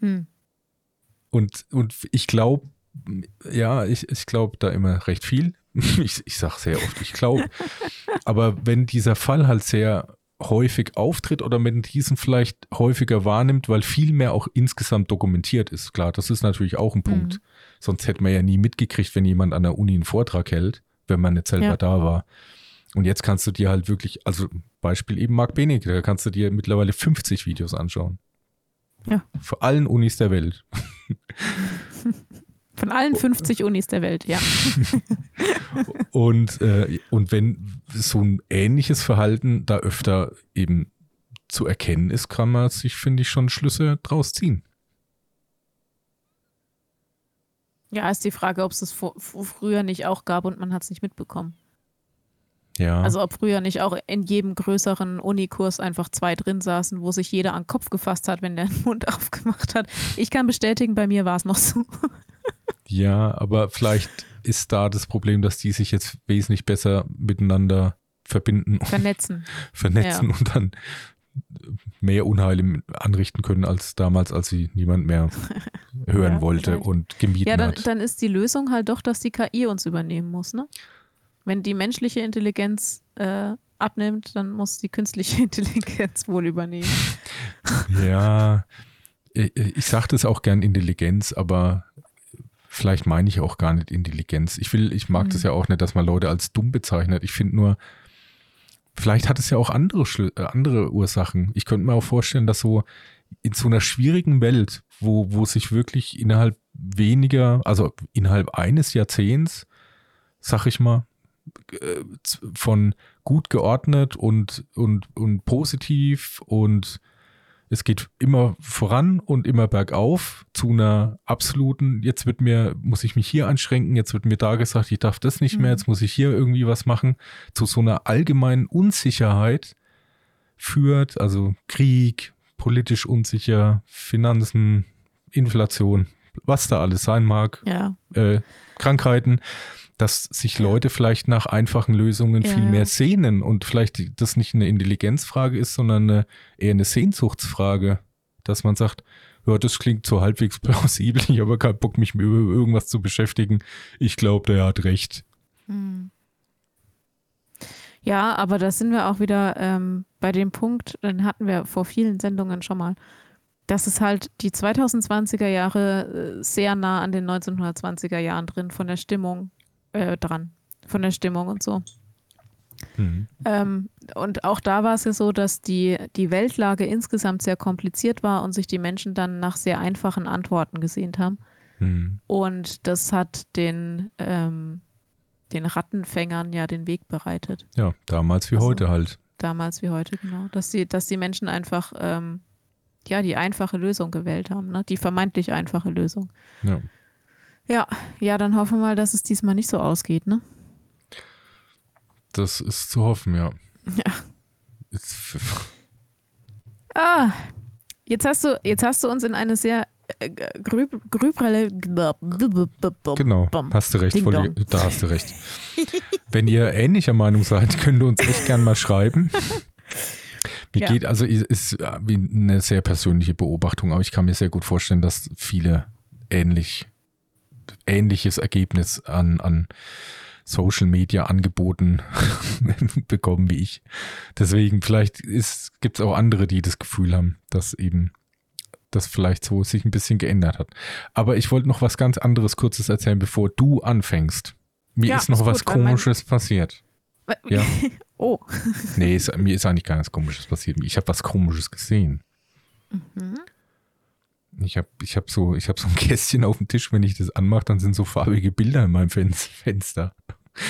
Hm. Und, und ich glaube, ja, ich, ich glaube da immer recht viel. [laughs] Ich, ich sage sehr oft, ich glaube. Aber wenn dieser Fall halt sehr häufig auftritt oder man diesen vielleicht häufiger wahrnimmt, weil viel mehr auch insgesamt dokumentiert ist. Klar, das ist natürlich auch ein Punkt. Mhm. Sonst hätte man ja nie mitgekriegt, wenn jemand an der Uni einen Vortrag hält, wenn man nicht selber ja. da war. Und jetzt kannst du dir halt wirklich, also Beispiel eben Marc Benecke, da kannst du dir mittlerweile 50 Videos anschauen. Ja. Vor allen Unis der Welt. Von allen 50 Unis der Welt, ja. [laughs] und, äh, und wenn so ein ähnliches Verhalten da öfter eben zu erkennen ist, kann man sich, finde ich, schon Schlüsse draus ziehen. Ja, ist die Frage, ob es das früher nicht auch gab und man hat es nicht mitbekommen. Ja. Also ob früher nicht auch in jedem größeren Unikurs einfach zwei drin saßen, wo sich jeder an den Kopf gefasst hat, wenn der [laughs] den Mund aufgemacht hat. Ich kann bestätigen, bei mir war es noch so. Ja, aber vielleicht ist da das Problem, dass die sich jetzt wesentlich besser miteinander verbinden. Vernetzen. vernetzen ja. und dann mehr Unheil anrichten können als damals, als sie niemand mehr [laughs] hören ja, wollte vielleicht. und gemieden ja, dann, hat. dann ist die Lösung halt doch, dass die KI uns übernehmen muss, ne? Wenn die menschliche Intelligenz äh, abnimmt, dann muss die künstliche [laughs] Intelligenz wohl übernehmen. ja, ich, ich sage das auch gern Intelligenz, aber vielleicht meine ich auch gar nicht Intelligenz. Ich will, ich mag mhm. das ja auch nicht, dass man Leute als dumm bezeichnet. Ich finde nur, vielleicht hat es ja auch andere, äh, andere Ursachen. Ich könnte mir auch vorstellen, dass so in so einer schwierigen Welt, wo, wo sich wirklich innerhalb weniger, also innerhalb eines Jahrzehnts, sag ich mal, äh, von gut geordnet und, und, und positiv und es geht immer voran und immer bergauf zu einer absoluten, jetzt wird mir, muss ich mich hier einschränken, jetzt wird mir da gesagt, ich darf das nicht mhm. mehr, jetzt muss ich hier irgendwie was machen, zu so einer allgemeinen Unsicherheit führt, also Krieg, politisch unsicher, Finanzen, Inflation, was da alles sein mag, ja. äh, Krankheiten, dass sich Leute vielleicht nach einfachen Lösungen ja. viel mehr sehnen und vielleicht das nicht eine Intelligenzfrage ist, sondern eine, eher eine Sehnsuchtsfrage, dass man sagt, ja, das klingt so halbwegs [laughs] plausibel, ich habe keinen Bock, mich mit irgendwas zu beschäftigen. Ich glaube, der hat recht. Hm. Ja, aber da sind wir auch wieder ähm, bei dem Punkt, den hatten wir vor vielen Sendungen schon mal, dass es halt die 2020er Jahre äh, sehr nah an den 1920er Jahren drin von der Stimmung äh, dran, von der Stimmung und so. Mhm. Ähm, und auch da war es ja so, dass die, die Weltlage insgesamt sehr kompliziert war und sich die Menschen dann nach sehr einfachen Antworten gesehnt haben. Mhm. Und das hat den, ähm, den Rattenfängern ja den Weg bereitet. Ja, damals wie also, heute halt. Damals wie heute, genau. Dass die, dass die Menschen einfach ähm, ja die einfache Lösung gewählt haben, ne? Die vermeintlich einfache Lösung. Ja. Ja, ja, dann hoffen wir mal, dass es diesmal nicht so ausgeht, ne? Das ist zu hoffen, ja. Ja. ah, jetzt hast du, jetzt hast du uns in eine sehr äh, grüb, grübrelle. Genau, hast du recht, voll, da hast du recht. [laughs] Wenn ihr ähnlicher Meinung seid, könnt ihr uns echt gern mal schreiben. [laughs] Mir ja. geht, also ist wie eine sehr persönliche Beobachtung, aber ich kann mir sehr gut vorstellen, dass viele ähnlich, ähnliches Ergebnis an, an Social Media Angeboten [laughs] bekommen wie ich. Deswegen, vielleicht gibt es auch andere, die das Gefühl haben, dass eben das vielleicht so sich ein bisschen geändert hat. Aber ich wollte noch was ganz anderes kurzes erzählen, bevor du anfängst. Mir ja, ist noch ist was gut, Komisches passiert. Ja. [laughs] oh. nee, ist, mir ist eigentlich gar nichts Komisches passiert. Ich habe was Komisches gesehen. Mhm. Ich habe ich hab so, hab so ein [laughs] Kästchen auf dem Tisch, wenn ich das anmache, dann sind so farbige Bilder in meinem Fenster.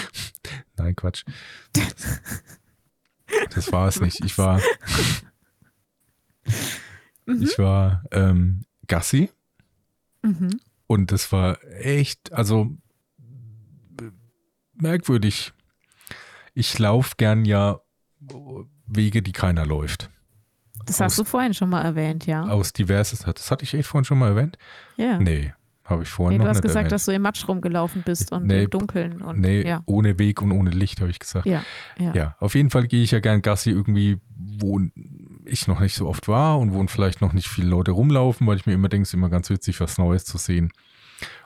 [laughs] Nein, Quatsch. Das, das war es nicht. Ich war. Mhm. Ich war ähm, Gassi. Mhm. Und das war echt, also merkwürdig. Ich laufe gern ja Wege, die keiner läuft. Das hast du vorhin schon mal erwähnt, ja. Aus diverses. Das hatte ich echt vorhin schon mal erwähnt? Ja. Nee, habe ich vorhin nee, noch Du hast gesagt, erwähnt. dass du im Matsch rumgelaufen bist und nee, im Dunkeln. Und, nee, ja. ohne Weg und ohne Licht, habe ich gesagt. Ja, ja. ja, auf jeden Fall gehe ich ja gern Gassi irgendwie, wo ich noch nicht so oft war und wo vielleicht noch nicht viele Leute rumlaufen, weil ich mir immer denke, es ist immer ganz witzig, was Neues zu sehen.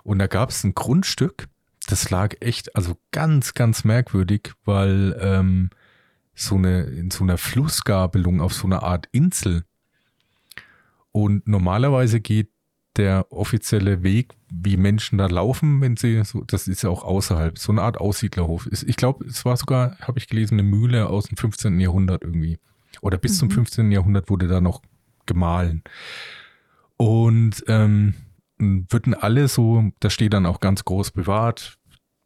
Und da gab es ein Grundstück, das lag echt, also ganz, ganz merkwürdig, weil ähm, so eine, in so einer Flussgabelung auf so einer Art Insel. Und normalerweise geht der offizielle Weg, wie Menschen da laufen, wenn sie so, das ist ja auch außerhalb, so eine Art Aussiedlerhof. Ich glaube, es war sogar, habe ich gelesen, eine Mühle aus dem 15. Jahrhundert irgendwie. Oder bis mhm. zum 15. Jahrhundert wurde da noch gemahlen. Und ähm, würden alle so, da steht dann auch ganz groß privat,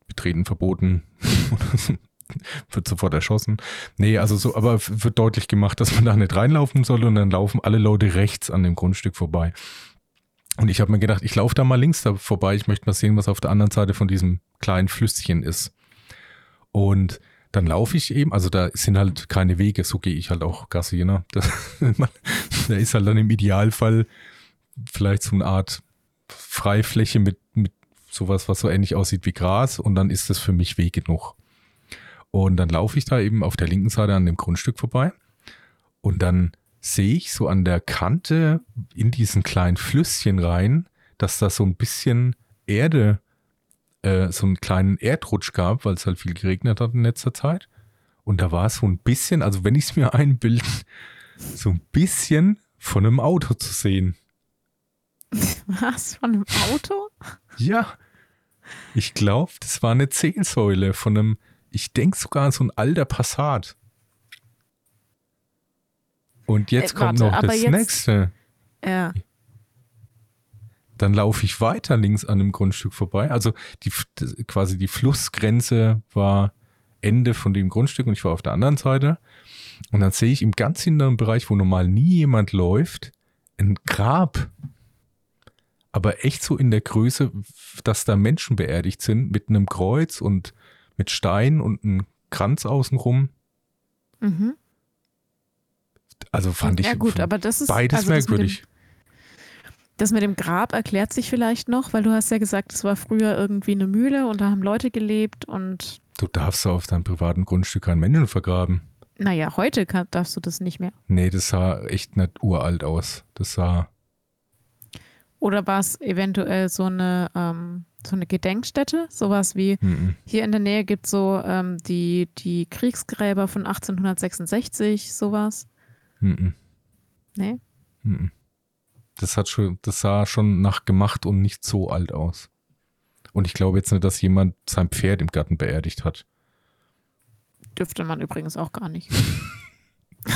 betreten verboten, [laughs] [laughs] wird sofort erschossen. Nee, also so, aber wird deutlich gemacht, dass man da nicht reinlaufen soll und dann laufen alle Leute rechts an dem Grundstück vorbei. Und ich habe mir gedacht, ich laufe da mal links da vorbei, ich möchte mal sehen, was auf der anderen Seite von diesem kleinen Flüsschen ist. Und dann laufe ich eben, also da sind halt keine Wege, so gehe ich halt auch Gassi, ne? Das, [laughs] da ist halt dann im Idealfall vielleicht so eine Art Freifläche mit, mit sowas, was so ähnlich aussieht wie Gras und dann ist das für mich Weg genug. Und dann laufe ich da eben auf der linken Seite an dem Grundstück vorbei und dann sehe ich so an der Kante in diesen kleinen Flüsschen rein, dass da so ein bisschen Erde, äh, so einen kleinen Erdrutsch gab, weil es halt viel geregnet hat in letzter Zeit. Und da war so ein bisschen, also wenn ich es mir [laughs] einbilde, so ein bisschen von einem Auto zu sehen. Was? Von einem Auto? Ja. Ich glaube, das war eine Zählsäule von einem, ich denke sogar so ein alter Passat. Und jetzt äh, kommt warte, noch das jetzt, nächste. Ja. Dann laufe ich weiter links an dem Grundstück vorbei. Also die, quasi die Flussgrenze war Ende von dem Grundstück und ich war auf der anderen Seite. Und dann sehe ich im ganz hinteren Bereich, wo normal nie jemand läuft, ein Grab. Aber echt so in der Größe, dass da Menschen beerdigt sind mit einem Kreuz und mit Stein und einem Kranz außenrum. Mhm. Also fand ich ja, gut, aber das ist, beides also merkwürdig. Das mit, dem, Grab erklärt sich vielleicht noch, weil du hast ja gesagt, es war früher irgendwie eine Mühle und da haben Leute gelebt und. Du darfst auf deinem privaten Grundstück keinen Menschen vergraben. Naja, heute kann, darfst du das nicht mehr. Nee, das sah echt nicht uralt aus. Das sah. Oder war es eventuell so eine, ähm, so eine Gedenkstätte? Sowas wie -mm. hier in der Nähe gibt es so ähm, die, die Kriegsgräber von 1866, sowas. Mhm. Nee? Mhm. Das hat schon, das sah schon nach gemacht und nicht so alt aus. Und ich glaube jetzt nicht, dass jemand sein Pferd im Garten beerdigt hat. Dürfte man übrigens auch gar nicht. [laughs]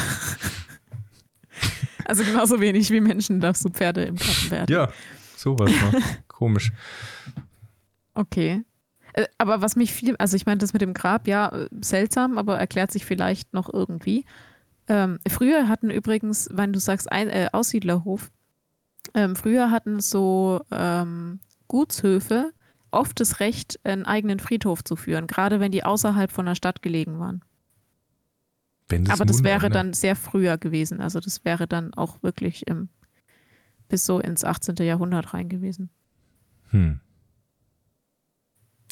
also genauso wenig wie Menschen darfst du Pferde im Garten werden. Ja, sowas mal. [laughs] Komisch. Okay. Äh, aber was mich viel, also ich meine, das mit dem Grab, ja, äh, seltsam, aber erklärt sich vielleicht noch irgendwie. Ähm, früher hatten übrigens, wenn du sagst ein, äh, Aussiedlerhof, ähm, früher hatten so ähm, Gutshöfe oft das Recht, einen eigenen Friedhof zu führen, gerade wenn die außerhalb von der Stadt gelegen waren. Das aber das wäre dann sehr früher gewesen. Also das wäre dann auch wirklich im, bis so ins 18. Jahrhundert rein gewesen. Hm.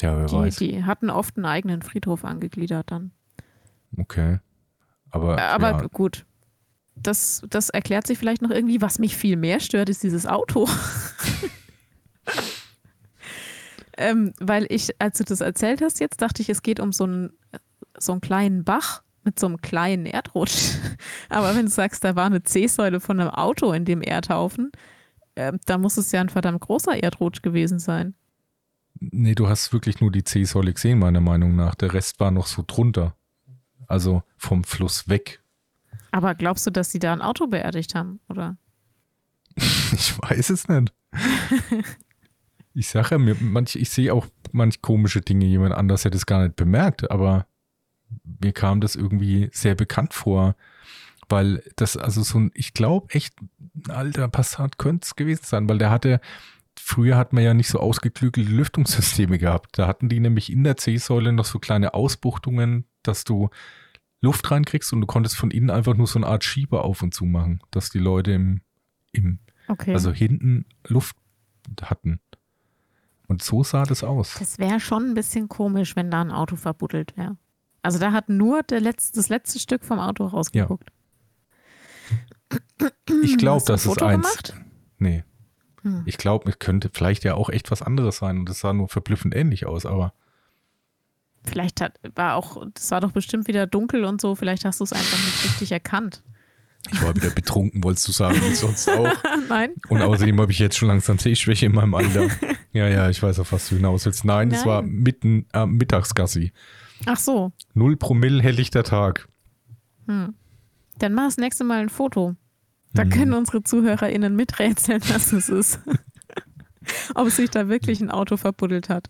Ja, wer die, weiß. Die hatten oft einen eigenen Friedhof angegliedert dann. Okay. Aber, äh, aber ja. gut. Das, das erklärt sich vielleicht noch irgendwie. Was mich viel mehr stört, ist dieses Auto. [laughs] ähm, weil ich, als du das erzählt hast, jetzt dachte ich, es geht um so einen, so einen kleinen Bach mit so einem kleinen Erdrutsch. [laughs] Aber wenn du sagst, da war eine C-Säule von einem Auto in dem Erdhaufen, äh, da muss es ja ein verdammt großer Erdrutsch gewesen sein. Nee, du hast wirklich nur die C-Säule gesehen, meiner Meinung nach. Der Rest war noch so drunter. Also vom Fluss weg. Aber glaubst du, dass sie da ein Auto beerdigt haben, oder? [laughs] ich weiß es nicht. ich sage ja mir, manch, ich sehe auch manch komische Dinge, jemand anders hätte es gar nicht bemerkt, aber mir kam das irgendwie sehr bekannt vor, weil das also so ein, ich glaube echt, ein alter Passat könnte es gewesen sein, weil der hatte, früher hat man ja nicht so ausgeklügelte Lüftungssysteme gehabt. Da hatten die nämlich in der C-Säule noch so kleine Ausbuchtungen, dass du Luft reinkriegst und du konntest von innen einfach nur so eine Art Schieber auf und zu machen, dass die Leute im, im okay. also hinten Luft hatten. Und so sah das aus. Das wäre schon ein bisschen komisch, wenn da ein Auto verbuddelt wäre. Also da hat nur der letzte, das letzte Stück vom Auto rausgeguckt. Ja. Ich glaube, das ist eins. Gemacht? Nee. Hm. Ich glaube, es könnte vielleicht ja auch echt was anderes sein und es sah nur verblüffend ähnlich aus, aber. Vielleicht hat, war auch, das war doch bestimmt wieder dunkel und so, vielleicht hast du es einfach nicht richtig erkannt. Ich war wieder betrunken, wolltest du sagen, wie sonst [laughs] auch. Nein. Und außerdem habe ich jetzt schon langsam Sehschwäche in meinem Alter. [laughs] Ja, ja, ich weiß auf was du hinaus willst. Nein, es war mitten äh, Mittagsgassi. Ach so. Null Promille helllichter Tag. Hm. Dann mach das nächste Mal ein Foto. Da hm. können unsere ZuhörerInnen miträtseln, was es ist. [laughs] Ob sich da wirklich ein Auto verbuddelt hat.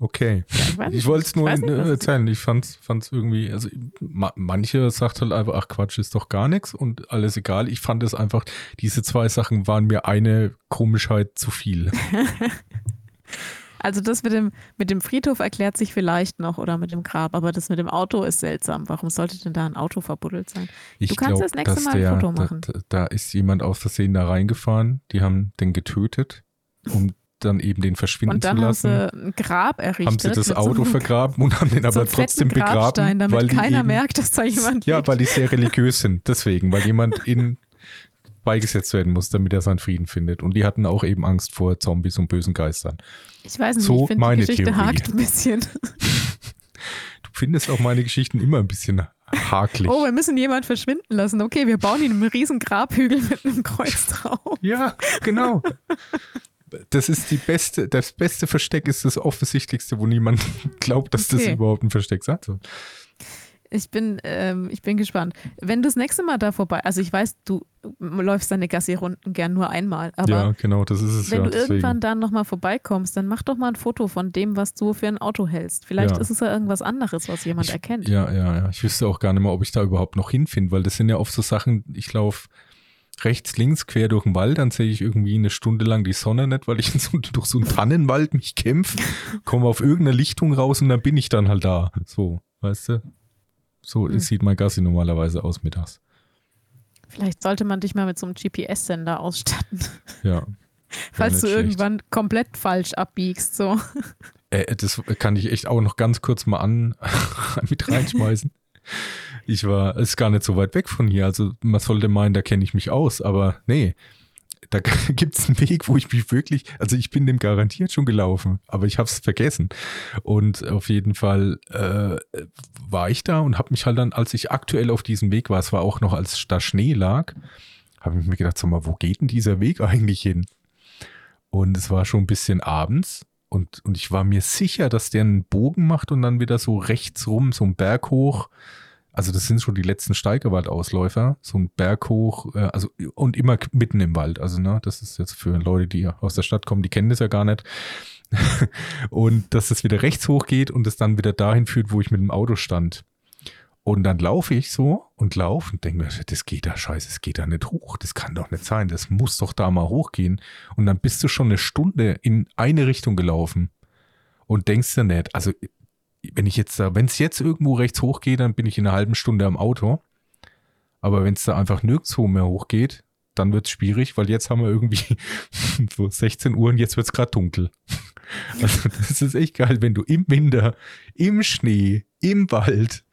Okay. Ja, ich, ich wollte es nur nicht, erzählen. Ich fand es irgendwie, also manche sagt halt einfach, ach Quatsch, ist doch gar nichts und alles egal. Ich fand es einfach, diese zwei Sachen waren mir eine Komischheit zu viel. [laughs] Also das mit dem, mit dem Friedhof erklärt sich vielleicht noch oder mit dem Grab, aber das mit dem Auto ist seltsam. Warum sollte denn da ein Auto verbuddelt sein? Ich du kannst glaub, das nächste Mal ein der, Foto machen. Da, da, ist jemand aus Versehen da reingefahren, die haben den getötet, um dann eben den verschwinden zu lassen. Und dann haben sie ein Grab errichtet. Haben sie das Auto so vergraben und haben [laughs] den aber trotzdem begraben. Damit weil keiner eben, merkt, dass da jemand Ja, liegt. weil die sehr religiös sind. Deswegen, weil jemand in [laughs] beigesetzt werden muss, damit er seinen Frieden findet. Und die hatten auch eben Angst vor Zombies und bösen Geistern. Ich weiß nicht, so ich finde die Geschichte Theorie. hakt ein bisschen. Du findest auch meine Geschichten immer ein bisschen haklich. Oh, wir müssen jemanden verschwinden lassen. Okay, wir bauen ihn einen riesen Grabhügel mit einem Kreuz drauf. Ja, genau. Das ist die beste, das beste Versteck ist das offensichtlichste, wo niemand glaubt, dass okay. das überhaupt ein Versteck sein soll. Ich bin, ähm, ich bin gespannt. Wenn du das nächste Mal da vorbei, also ich weiß, du läufst deine Gassi-Runden gern nur einmal, aber ja, genau, das ist es. Wenn ja, du irgendwann dann nochmal vorbeikommst, dann mach doch mal ein Foto von dem, was du für ein Auto hältst. Vielleicht ja. ist es ja irgendwas anderes, was jemand ich, erkennt. Ja, ja, ja. Ich wüsste auch gar nicht mehr, ob ich da überhaupt noch hinfinde, weil das sind ja oft so Sachen, ich laufe rechts, links, quer durch den Wald, dann sehe ich irgendwie eine Stunde lang die Sonne nicht, weil ich so, durch so einen Tannenwald mich kämpfe, [laughs] komme auf irgendeine Lichtung raus und dann bin ich dann halt da. So, weißt du? So hm. sieht mein Gassi normalerweise aus mittags. Vielleicht sollte man dich mal mit so einem GPS-Sender ausstatten. Ja. [laughs] Falls du schlecht. irgendwann komplett falsch abbiegst, so. Äh, das kann ich echt auch noch ganz kurz mal [laughs] an mit reinschmeißen. Ich war, ist gar nicht so weit weg von hier. Also man sollte meinen, da kenne ich mich aus, aber nee, da [laughs] gibt es einen Weg, wo ich mich wirklich, also ich bin dem garantiert schon gelaufen, aber ich habe es vergessen. Und auf jeden Fall äh, war ich da und habe mich halt dann, als ich aktuell auf diesem Weg war, es war auch noch, als da Schnee lag, habe ich mir gedacht, sag mal, wo geht denn dieser Weg eigentlich hin? Und es war schon ein bisschen abends Und, und ich war mir sicher, dass der einen Bogen macht und dann wieder so rechts rum, so einen Berg hoch. Also das sind schon die letzten Steigerwaldausläufer, so ein Berg hoch, äh, also und immer mitten im Wald. Also ne, das ist jetzt für Leute, die aus der Stadt kommen, die kennen das ja gar nicht. [laughs] und dass es wieder rechts hoch geht und es dann wieder dahin führt, wo ich mit dem Auto stand. Und dann laufe ich so und laufe und denke mir, das geht da scheiße, das geht da nicht hoch. Das kann doch nicht sein. Das muss doch da mal hochgehen. Und dann bist du schon eine Stunde in eine Richtung gelaufen und denkst dir nicht, also wenn ich jetzt da, wenn es jetzt irgendwo rechts hochgeht, dann bin ich in einer halben Stunde am Auto. Aber wenn es da einfach nirgendwo mehr hochgeht, dann wird es schwierig, weil jetzt haben wir irgendwie [laughs] so 16 Uhr und jetzt wird es gerade dunkel. [laughs] Also das ist echt geil, wenn du im Winter, im Schnee, im Wald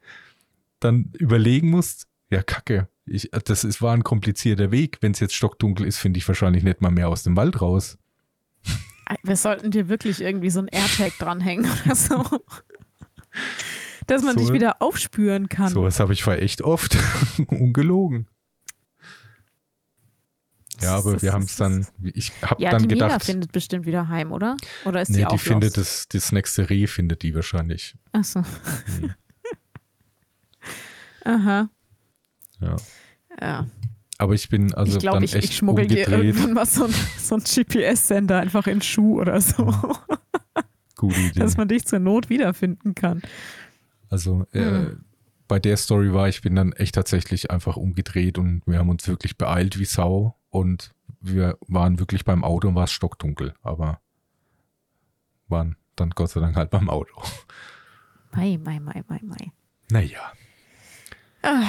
dann überlegen musst, ja, kacke, ich, das ist, war ein komplizierter Weg. Wenn es jetzt stockdunkel ist, finde ich wahrscheinlich nicht mal mehr aus dem Wald raus. Wir sollten dir wirklich irgendwie so ein AirTag dranhängen oder so. [laughs] Dass man so, dich wieder aufspüren kann. So was habe ich vor echt oft. [laughs] Ungelogen. Ja, aber wir haben es dann, ich habe ja, dann die gedacht. Mila findet bestimmt wieder heim, oder? Oder ist nee, die auch die findet das, das nächste Reh findet die wahrscheinlich. Ach so. Mhm. [laughs] Aha. Ja. Ja. Aber ich bin also ich glaub, dann ich, echt ich schmuggel umgedreht. dir irgendwann mal so ein, so ein GPS-Sender einfach in Schuh oder so. Mhm. Gute Idee. [laughs] Dass man dich zur Not wiederfinden kann. Also äh, hm. bei der Story war ich bin dann echt tatsächlich einfach umgedreht und wir haben uns wirklich beeilt wie Sau und wir waren wirklich beim Auto und war es stockdunkel, aber waren dann Gott sei Dank halt beim Auto. Mai, mai, mai, mai, mai. Naja. Ah.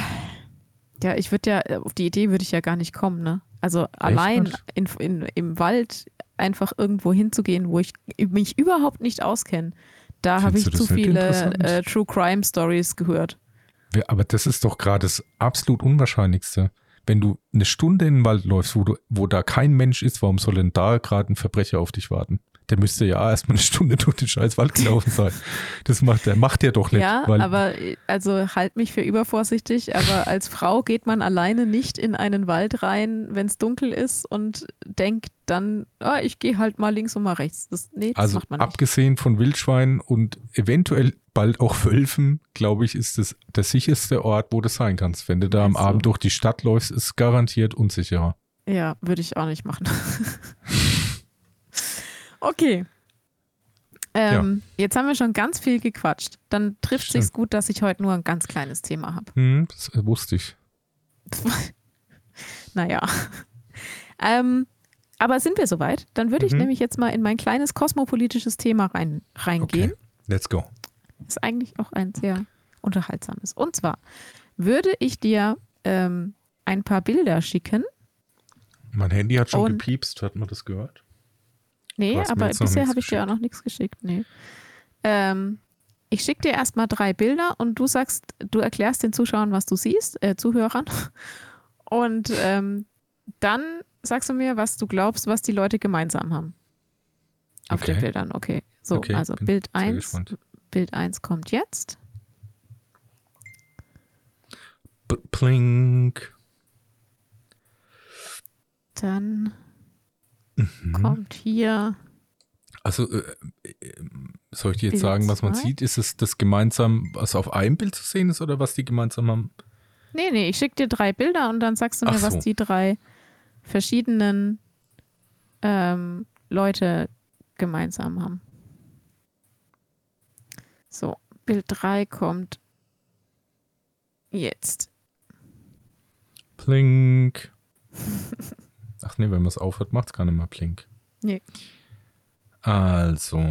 Ja, ich würde ja, auf die Idee würde ich ja gar nicht kommen, ne? Also Echt allein in, in, im Wald einfach irgendwo hinzugehen, wo ich mich überhaupt nicht auskenne. Da habe ich zu viele äh, True Crime Stories gehört. Ja, aber das ist doch gerade das absolut Unwahrscheinlichste. Wenn du eine Stunde in den Wald läufst, wo, du, wo da kein Mensch ist, warum soll denn da gerade ein Verbrecher auf dich warten? Der müsste ja erstmal eine Stunde durch den scheiß Wald gelaufen sein. Das macht der, macht der doch nicht. Ja, aber also halt mich für übervorsichtig, aber als Frau geht man alleine nicht in einen Wald rein, wenn es dunkel ist und denkt dann, oh, ich gehe halt mal links und mal rechts. Das, nee, das also macht man nicht. abgesehen von Wildschweinen und eventuell bald auch Wölfen, glaube ich, ist das der sicherste Ort, wo du sein kannst. Wenn du da am Abend durch die Stadt läufst, ist garantiert unsicherer. Ja, würde ich auch nicht machen. [laughs] Okay. Ähm, ja. Jetzt haben wir schon ganz viel gequatscht. Dann trifft Stimmt. sich's gut, dass ich heute nur ein ganz kleines Thema habe. Hm, das wusste ich. [laughs] naja. Ähm, aber sind wir soweit? Dann würde ich mhm. nämlich jetzt mal in mein kleines kosmopolitisches Thema rein, reingehen. Okay. Let's go. Ist eigentlich auch ein sehr unterhaltsames. Und zwar würde ich dir ähm, ein paar Bilder schicken. Mein Handy hat schon gepiepst, hat man das gehört? Nee, aber bisher habe ich dir auch noch nichts geschickt. Nee. Ähm, ich schicke dir erstmal drei Bilder und du sagst, du erklärst den Zuschauern, was du siehst, äh, Zuhörern. [laughs] Und ähm, dann sagst du mir, was du glaubst, was die Leute gemeinsam haben. Auf okay. den Bildern, okay. So, okay, also Bild 1. Bild 1 kommt jetzt. B Plink. Dann mhm. kommt hier. Also äh, äh, soll ich dir jetzt Bild sagen, was zwei? man sieht? Ist es das gemeinsam, was auf einem Bild zu sehen ist oder was die gemeinsam haben? Nee, nee, ich schicke dir drei Bilder und dann sagst du mir, so. was die drei verschiedenen ähm, Leute gemeinsam haben. So, Bild 3 kommt jetzt. Plink. [laughs] Ach nee, wenn man es aufhört, macht es gar nicht mehr Plink. Nee. Also.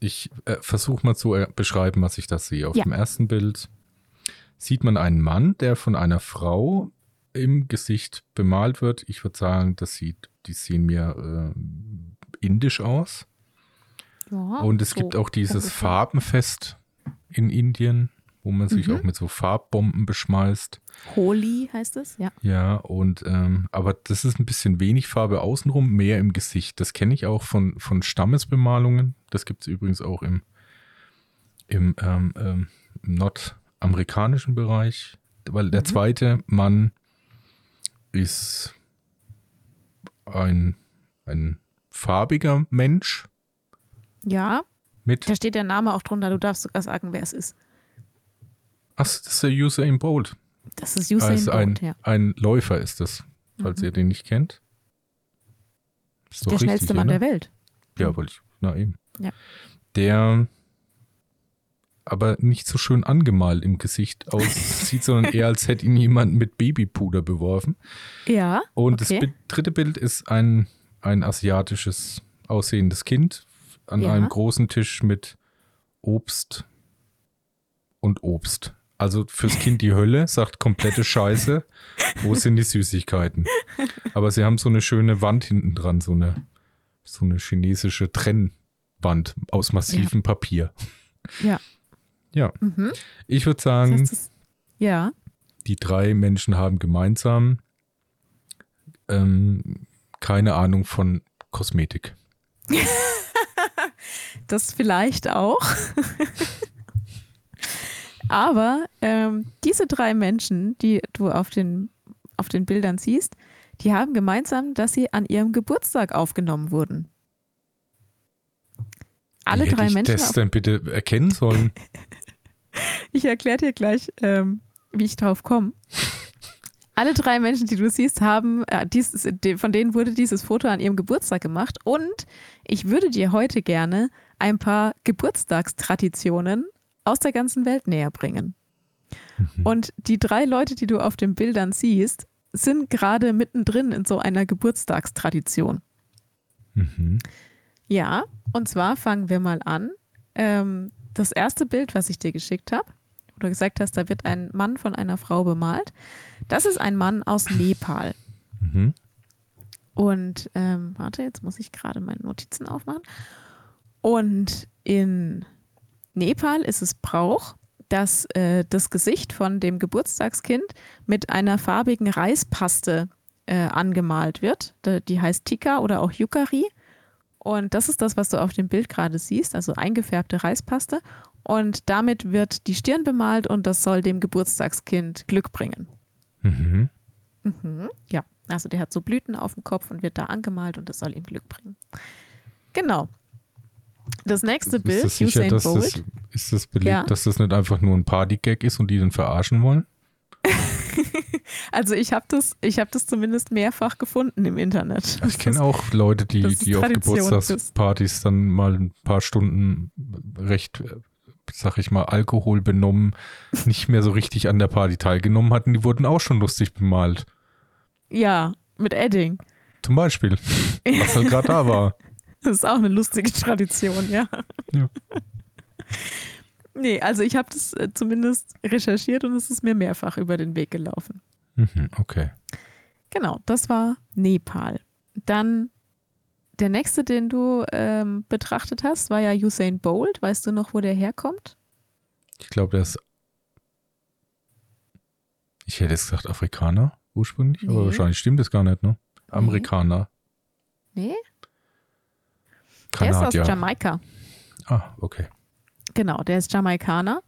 Ich äh, versuche mal zu äh, beschreiben, was ich da sehe. Auf ja. dem ersten Bild sieht man einen Mann, der von einer Frau im Gesicht bemalt wird. Ich würde sagen, das sieht, die sehen mir äh, indisch aus. Ja, Und es so gibt auch dieses Farbenfest in Indien wo man sich mhm. auch mit so Farbbomben beschmeißt. Holi heißt es, ja. Ja, und ähm, aber das ist ein bisschen wenig Farbe außenrum, mehr im Gesicht. Das kenne ich auch von, von Stammesbemalungen. Das gibt es übrigens auch im, im, ähm, ähm, im nordamerikanischen Bereich. Weil der mhm. zweite Mann ist ein, ein farbiger Mensch. Ja. Mit da steht der Name auch drunter. Du darfst sogar sagen, wer es ist. Ach, das ist der Usain Bolt. Das ist Usain also Bolt, ein, ja. ein Läufer ist das, falls Mhm. ihr den nicht kennt. Ist Der richtig, schnellste Mann oder? der Welt. Ja, wollte ich. Na eben. Ja. Der aber nicht so schön angemalt im Gesicht aussieht, sondern [laughs] eher als hätte ihn jemand mit Babypuder beworfen. Ja. Und Okay. das Bild, dritte Bild ist ein, ein asiatisches aussehendes Kind an Ja. einem großen Tisch mit Obst und Obst. Also fürs Kind die Hölle, sagt komplette Scheiße. Wo sind die Süßigkeiten? Aber sie haben so eine schöne Wand hinten dran, so eine, so eine chinesische Trennwand aus massivem Papier. Ja. Ja, Mhm. ich würde Das sagen, heißt, das, ja. die drei Menschen haben gemeinsam ähm, keine Ahnung von Kosmetik. [laughs] Das vielleicht auch. Aber ähm, diese drei Menschen, die du auf den, auf den Bildern siehst, die haben gemeinsam, dass sie an ihrem Geburtstag aufgenommen wurden. Alle Wie hätte drei ich Menschen. das denn bitte erkennen sollen? [laughs] ich erkläre dir gleich, ähm, wie ich drauf komme. Alle drei Menschen, die du siehst, haben, äh, dieses, von denen wurde dieses Foto an ihrem Geburtstag gemacht. Und ich würde dir heute gerne ein paar Geburtstagstraditionen aus der ganzen Welt näher bringen. Und die drei Leute, die du auf den Bildern siehst, sind gerade mittendrin in so einer Geburtstagstradition. Mhm. Ja, und zwar fangen wir mal an. Ähm, das erste Bild, was ich dir geschickt habe, wo du gesagt hast, da wird ein Mann von einer Frau bemalt. Das ist ein Mann aus Nepal. Mhm. Und ähm, warte, jetzt muss ich gerade meine Notizen aufmachen. Und in Nepal ist es Brauch, dass äh, das Gesicht von dem Geburtstagskind mit einer farbigen Reispaste äh, angemalt wird. Die heißt Tikka oder auch Yukari. Und das ist das, was du auf dem Bild gerade siehst, also eingefärbte Reispaste. Und damit wird die Stirn bemalt und das soll dem Geburtstagskind Glück bringen. Mhm. Mhm, ja, also der hat so Blüten auf dem Kopf und wird da angemalt und das soll ihm Glück bringen. Genau. Das nächste Bild, Ist das sicher, Usain dass Bolt. das, ist das belegt, Ja. dass das nicht einfach nur ein Partygag ist und die den verarschen wollen? [laughs] Also ich habe das, ich habe das zumindest mehrfach gefunden im Internet. Ich kenne auch Leute, die, die auf Geburtstagspartys dann mal ein paar Stunden recht, sag ich mal, Alkohol benommen, nicht mehr so richtig an der Party teilgenommen hatten. Die wurden auch schon lustig bemalt. Ja, mit Edding. Zum Beispiel, was halt gerade da war. [laughs] Das ist auch eine lustige Tradition, ja. Ja. Nee, also ich habe das äh, zumindest recherchiert und es ist mir mehrfach über den Weg gelaufen. Mhm, okay. Genau, das war Nepal. Dann der nächste, den du ähm, betrachtet hast, war ja Usain Bolt. Weißt du noch, wo der herkommt? Ich glaube, der ist. Ich hätte jetzt gesagt Afrikaner ursprünglich, aber Nee. wahrscheinlich stimmt das gar nicht, ne? Amerikaner. Nee, der ist aus Kanadier. Jamaika. Ah, okay. Genau, der ist Jamaikaner.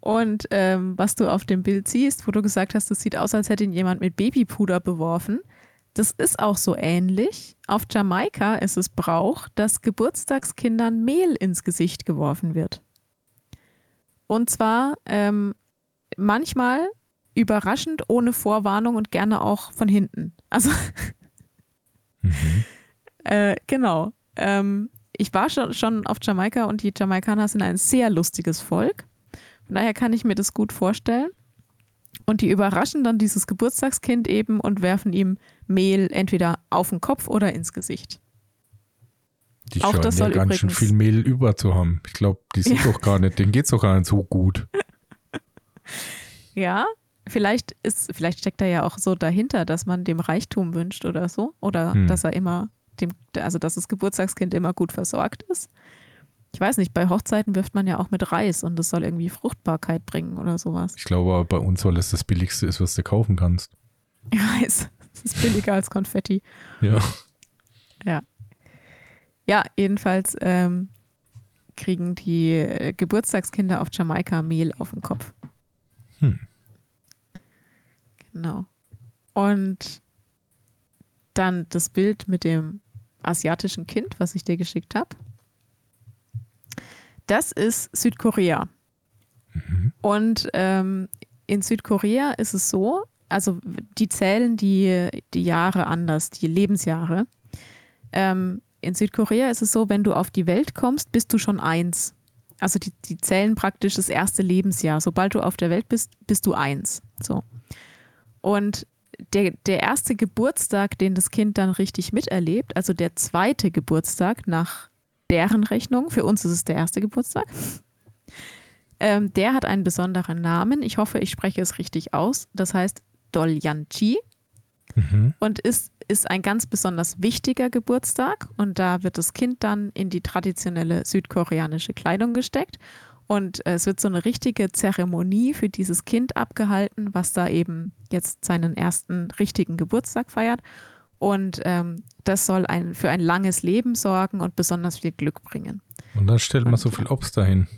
Und ähm, was du auf dem Bild siehst, wo du gesagt hast, das sieht aus, als hätte ihn jemand mit Babypuder beworfen, das ist auch so ähnlich. Auf Jamaika ist es Brauch, dass Geburtstagskindern Mehl ins Gesicht geworfen wird. Und zwar ähm, manchmal überraschend, ohne Vorwarnung und gerne auch von hinten. Also Mhm. [laughs] Äh, genau. Ähm, ich war schon, schon auf Jamaika und die Jamaikaner sind ein sehr lustiges Volk. Von daher kann ich mir das gut vorstellen. Und die überraschen dann dieses Geburtstagskind eben und werfen ihm Mehl entweder auf den Kopf oder ins Gesicht. Die Auch das ja soll ganz schön übrigens- viel Mehl über zu haben. Ich glaube, die sind doch gar nicht, denen geht's doch gar nicht so gut. Ja, vielleicht ist, vielleicht steckt da ja auch so dahinter, dass man dem Reichtum wünscht oder so. Oder Hm. dass er immer dem, also dass das Geburtstagskind immer gut versorgt ist. Ich weiß nicht, bei Hochzeiten wirft man ja auch mit Reis und das soll irgendwie Fruchtbarkeit bringen oder sowas. Ich glaube aber bei uns, weil es das billigste ist, was du kaufen kannst. Ich weiß, es ist billiger als Konfetti. Ja. Ja, jedenfalls ähm, kriegen die äh, Geburtstagskinder auf Jamaika Mehl auf den Kopf. Hm. Genau. Und dann das Bild mit dem asiatischen Kind, was ich dir geschickt habe. Das ist Südkorea. Mhm. Und ähm, in Südkorea ist es so, also die zählen die, die Jahre anders, die Lebensjahre. Ähm, in Südkorea ist es so, wenn du auf die Welt kommst, bist du schon eins. Also die, die zählen praktisch das erste Lebensjahr. Sobald du auf der Welt bist, bist du eins. So. Und der, der erste Geburtstag, den das Kind dann richtig miterlebt, also der zweite Geburtstag nach deren Rechnung, für uns ist es der erste Geburtstag, ähm, der hat einen besonderen Namen. Ich hoffe, ich spreche es richtig aus. Das heißt Dolyanchi mhm. und ist, ist ein ganz besonders wichtiger Geburtstag. Und da wird das Kind dann in die traditionelle südkoreanische Kleidung gesteckt. Und äh, es wird so eine richtige Zeremonie für dieses Kind abgehalten, was da eben jetzt seinen ersten richtigen Geburtstag feiert. Und ähm, das soll ein, für ein langes Leben sorgen und besonders viel Glück bringen. Und dann stellt man so viel Obst dahin.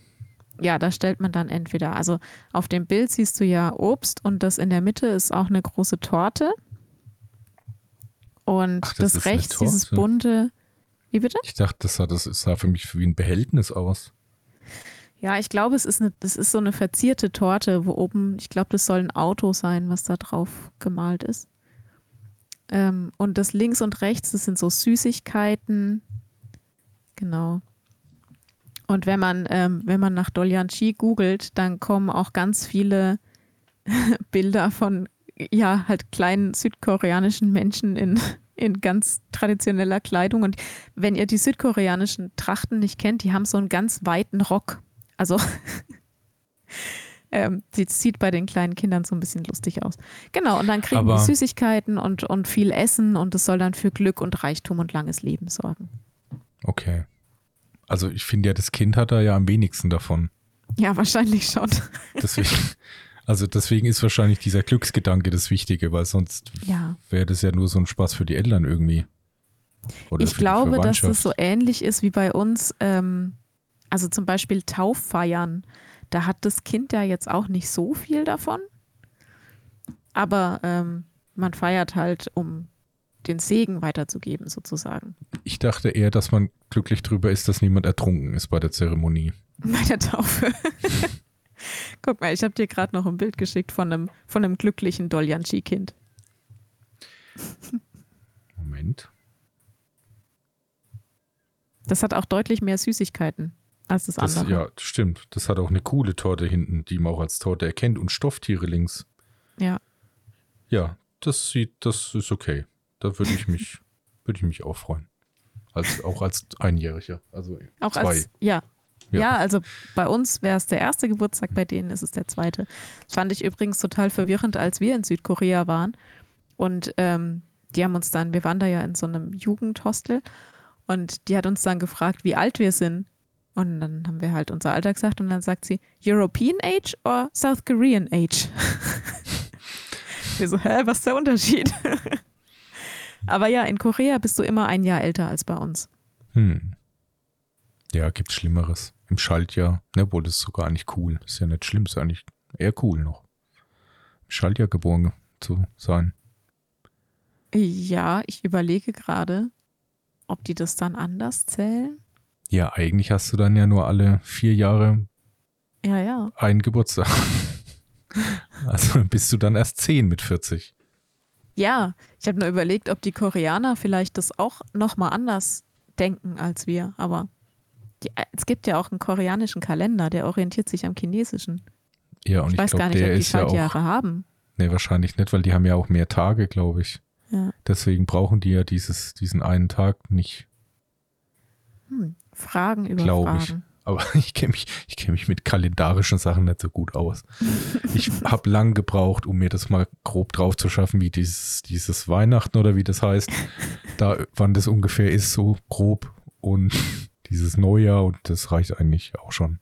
Ja, da stellt man dann entweder, also auf dem Bild siehst du ja Obst und das in der Mitte ist auch eine große Torte. Und Ach, das, das rechts, dieses bunte. Wie bitte? Ich dachte, das sah, das sah für mich wie ein Behältnis aus. Ja, ich glaube, es ist eine, das ist so eine verzierte Torte, wo oben, ich glaube, das soll ein Auto sein, was da drauf gemalt ist. Ähm, und das links und rechts, das sind so Süßigkeiten. Genau. Und wenn man, ähm, wenn man nach Dolyanchi googelt, dann kommen auch ganz viele [laughs] Bilder von, ja, halt kleinen südkoreanischen Menschen in, in ganz traditioneller Kleidung. Und wenn ihr die südkoreanischen Trachten nicht kennt, die haben so einen ganz weiten Rock. Also [laughs] Ähm, sie sieht bei den kleinen Kindern so ein bisschen lustig aus. Genau, und dann kriegen Aber die Süßigkeiten und, und viel Essen und es soll dann für Glück und Reichtum und langes Leben sorgen. Okay. Also ich finde ja, das Kind hat da ja am wenigsten davon. Ja, wahrscheinlich schon. [laughs] Deswegen, also deswegen ist wahrscheinlich dieser Glücksgedanke das Wichtige, weil sonst ja. wäre das ja nur so ein Spaß für die Eltern irgendwie. Oder ich glaube, dass es so ähnlich ist wie bei uns, ähm, also zum Beispiel Tauffeiern. Da hat das Kind ja jetzt auch nicht so viel davon. Aber ähm, man feiert halt, um den Segen weiterzugeben, sozusagen. Ich dachte eher, dass man glücklich darüber ist, dass niemand ertrunken ist bei der Zeremonie. [laughs] Bei der Taufe. [laughs] Guck mal, ich habe dir gerade noch ein Bild geschickt von einem, von einem glücklichen Dolyanchi-Kind. Moment. Das hat auch deutlich mehr Süßigkeiten als das, das andere. Ja, stimmt. Das hat auch eine coole Torte hinten, die man auch als Torte erkennt und Stofftiere links. Ja. Ja, das sieht, das ist okay. Da würde ich mich, [laughs] würde ich mich auch freuen. Als, auch als Einjähriger. Also auch zwei. Als, ja. ja. ja. also bei uns wäre es der erste Geburtstag, bei denen ist es der zweite. Das fand ich übrigens total verwirrend, als wir in Südkorea waren. Und ähm, die haben uns dann, wir waren da ja in so einem Jugendhostel und die hat uns dann gefragt, wie alt wir sind. Und dann haben wir halt unser Alter gesagt und dann sagt sie, European Age or South Korean Age? wir so, hä, was ist der Unterschied? Aber ja, in Korea bist du immer ein Jahr älter als bei uns. Hm. Ja, gibt's Schlimmeres. Im Schaltjahr, ne, obwohl das ist sogar nicht cool. Ist ja nicht schlimm, ist eigentlich eher cool noch. Im Schaltjahr geboren zu sein. Ja, ich überlege gerade, ob die das dann anders zählen. Ja, eigentlich hast du dann ja nur alle vier Jahre ja, ja. einen Geburtstag. [laughs] also bist du dann erst zehn mit 40. Ja, ich habe nur überlegt, ob die Koreaner vielleicht das auch nochmal anders denken als wir. Aber die, es gibt ja auch einen koreanischen Kalender, der orientiert sich am chinesischen. Ja, und ich, ich weiß glaub, gar nicht, ob die Schaltjahre ja haben. Nee, wahrscheinlich nicht, weil die haben ja auch mehr Tage, glaube ich. Ja. Deswegen brauchen die ja dieses, diesen einen Tag nicht. Hm. Fragen über Glaube ich. Aber [laughs] ich kenne mich, kenn mich mit kalendarischen Sachen nicht so gut aus. Ich habe lang gebraucht, um mir das mal grob drauf zu schaffen, wie dieses, dieses Weihnachten oder wie das heißt. Da, wann das ungefähr ist, so grob. Und [laughs] dieses Neujahr und das reicht eigentlich auch schon.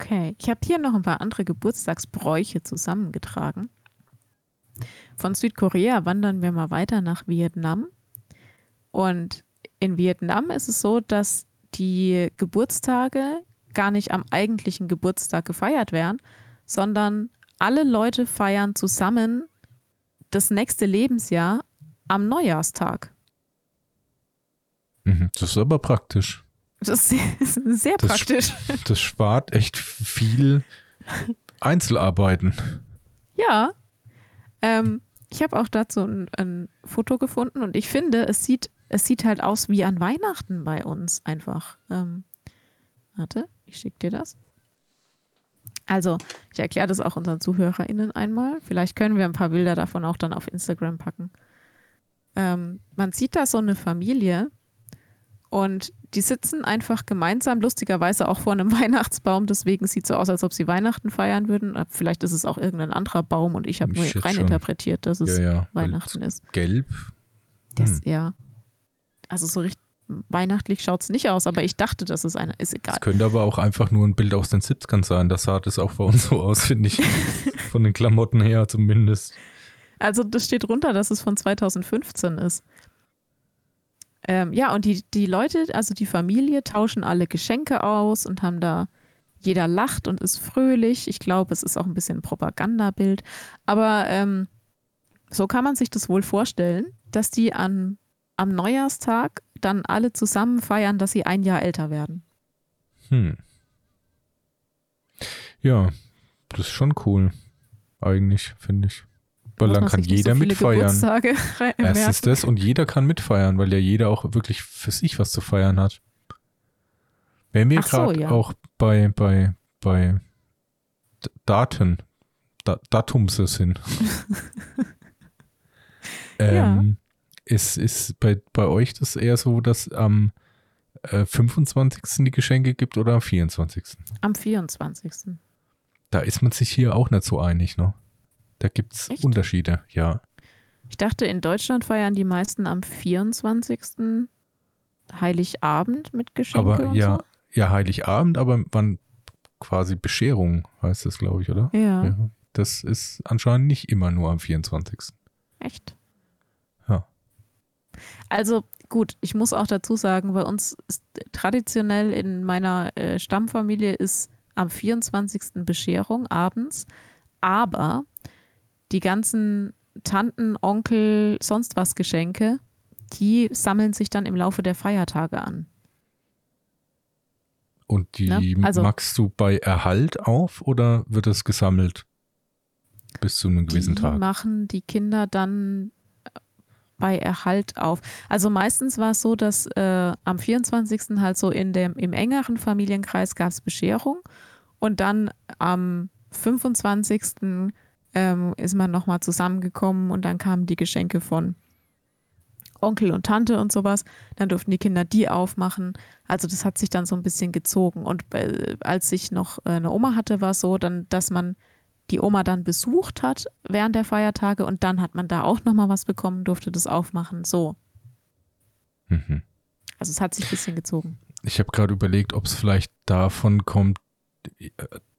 Okay, ich habe hier noch ein paar andere Geburtstagsbräuche zusammengetragen. Von Südkorea wandern wir mal weiter nach Vietnam. Und in Vietnam ist es so, dass die Geburtstage gar nicht am eigentlichen Geburtstag gefeiert werden, sondern alle Leute feiern zusammen das nächste Lebensjahr am Neujahrstag. Mhm, das ist aber praktisch. Das ist sehr [laughs] Das praktisch. Das spart echt viel Einzelarbeiten. Ja. Ähm, ich habe auch dazu ein, ein Foto gefunden und ich finde, es sieht, es sieht halt aus wie an Weihnachten bei uns einfach. Ähm, warte, ich schicke dir das. Also, ich erkläre das auch unseren ZuhörerInnen einmal. Vielleicht können wir ein paar Bilder davon auch dann auf Instagram packen. Ähm, man sieht da so eine Familie und die sitzen einfach gemeinsam, lustigerweise auch vor einem [laughs] Weihnachtsbaum. Deswegen sieht es so aus, als ob sie Weihnachten feiern würden. Äh, Vielleicht ist es auch irgendein anderer Baum und ich habe nur reininterpretiert, dass es Ja, ja. Weihnachten ist. Gelb. Das, Hm. ja. Also so richtig weihnachtlich schaut es nicht aus, aber ich dachte, dass es eine ist egal. Es könnte aber auch einfach nur ein Bild aus den 70ern sein. Das sah das auch bei uns so aus, finde ich. [laughs] Von den Klamotten her zumindest. Also das steht runter, dass es von 2015 ist. Ähm, ja, und die, die Leute, also die Familie, tauschen alle Geschenke aus und haben da, jeder lacht und ist fröhlich. Ich glaube, es ist auch ein bisschen ein Propagandabild. Aber ähm, so kann man sich das wohl vorstellen, dass die an, am Neujahrstag dann alle zusammen feiern, dass sie ein Jahr älter werden. Hm. Ja, das ist schon cool. Eigentlich, finde ich. Weil dann kann jeder so mitfeiern. Erstens [laughs] merken. das und jeder kann mitfeiern, weil ja jeder auch wirklich für sich was zu feiern hat. Wenn wir Ach so, gerade ja. auch bei, bei, bei Daten, da Datumse sind. [laughs] ähm, ist, ist bei, bei euch das eher so, dass am äh, 25. die Geschenke gibt oder am 24.? Am 24. Da ist man sich hier auch nicht so einig, ne? Da gibt es? Unterschiede, ja. Ich dachte, in Deutschland feiern die meisten am 24. Heiligabend mit Geschenke Aber ja, ja, Heiligabend, aber wann quasi Bescherung heißt das, glaube ich, oder? so. Ja, Ja. Das ist anscheinend nicht immer nur am 24. echt. Also gut, ich muss auch dazu sagen, bei uns ist traditionell in meiner äh, Stammfamilie ist am 24. Bescherung abends, aber die ganzen Tanten, Onkel, sonst was Geschenke, die sammeln sich dann im Laufe der Feiertage an. Und die Ne? Also- magst du bei Erhalt auf oder wird es gesammelt bis zu einem gewissen die Tag? machen die Kinder dann bei Erhalt auf. Also meistens war es so, dass äh, am 24. halt so in dem, im engeren Familienkreis gab es Bescherung und dann am 25. Ähm, ist man nochmal zusammengekommen und dann kamen die Geschenke von Onkel und Tante und sowas. Dann durften die Kinder die aufmachen. Also das hat sich dann so ein bisschen gezogen. Und äh, als ich noch äh, eine Oma hatte, war es so, dann, dass man die Oma dann besucht hat während der Feiertage und dann hat man da auch nochmal was bekommen, durfte das aufmachen. So. Mhm. Also es hat sich ein bisschen gezogen. Ich habe gerade überlegt, ob es vielleicht davon kommt,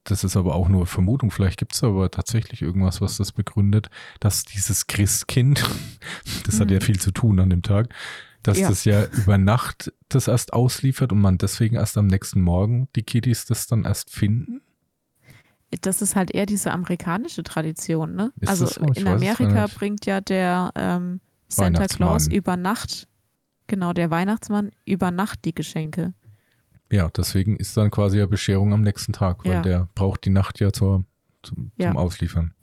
das ist aber auch nur Vermutung, vielleicht gibt es aber tatsächlich irgendwas, was das begründet, dass dieses Christkind, [laughs] das hat ja Mhm. viel zu tun an dem Tag, dass Ja. das ja über Nacht das erst ausliefert und man deswegen erst am nächsten Morgen die Kiddies das dann erst finden. Das ist halt eher diese amerikanische Tradition, ne? Ist also so? Ich in Amerika bringt ja der ähm, Santa. Claus über Nacht, genau, der Weihnachtsmann über Nacht die Geschenke. Ja, deswegen ist dann quasi ja Bescherung am nächsten Tag, weil Ja. der braucht die Nacht ja zur, zum, Ja. zum Ausliefern.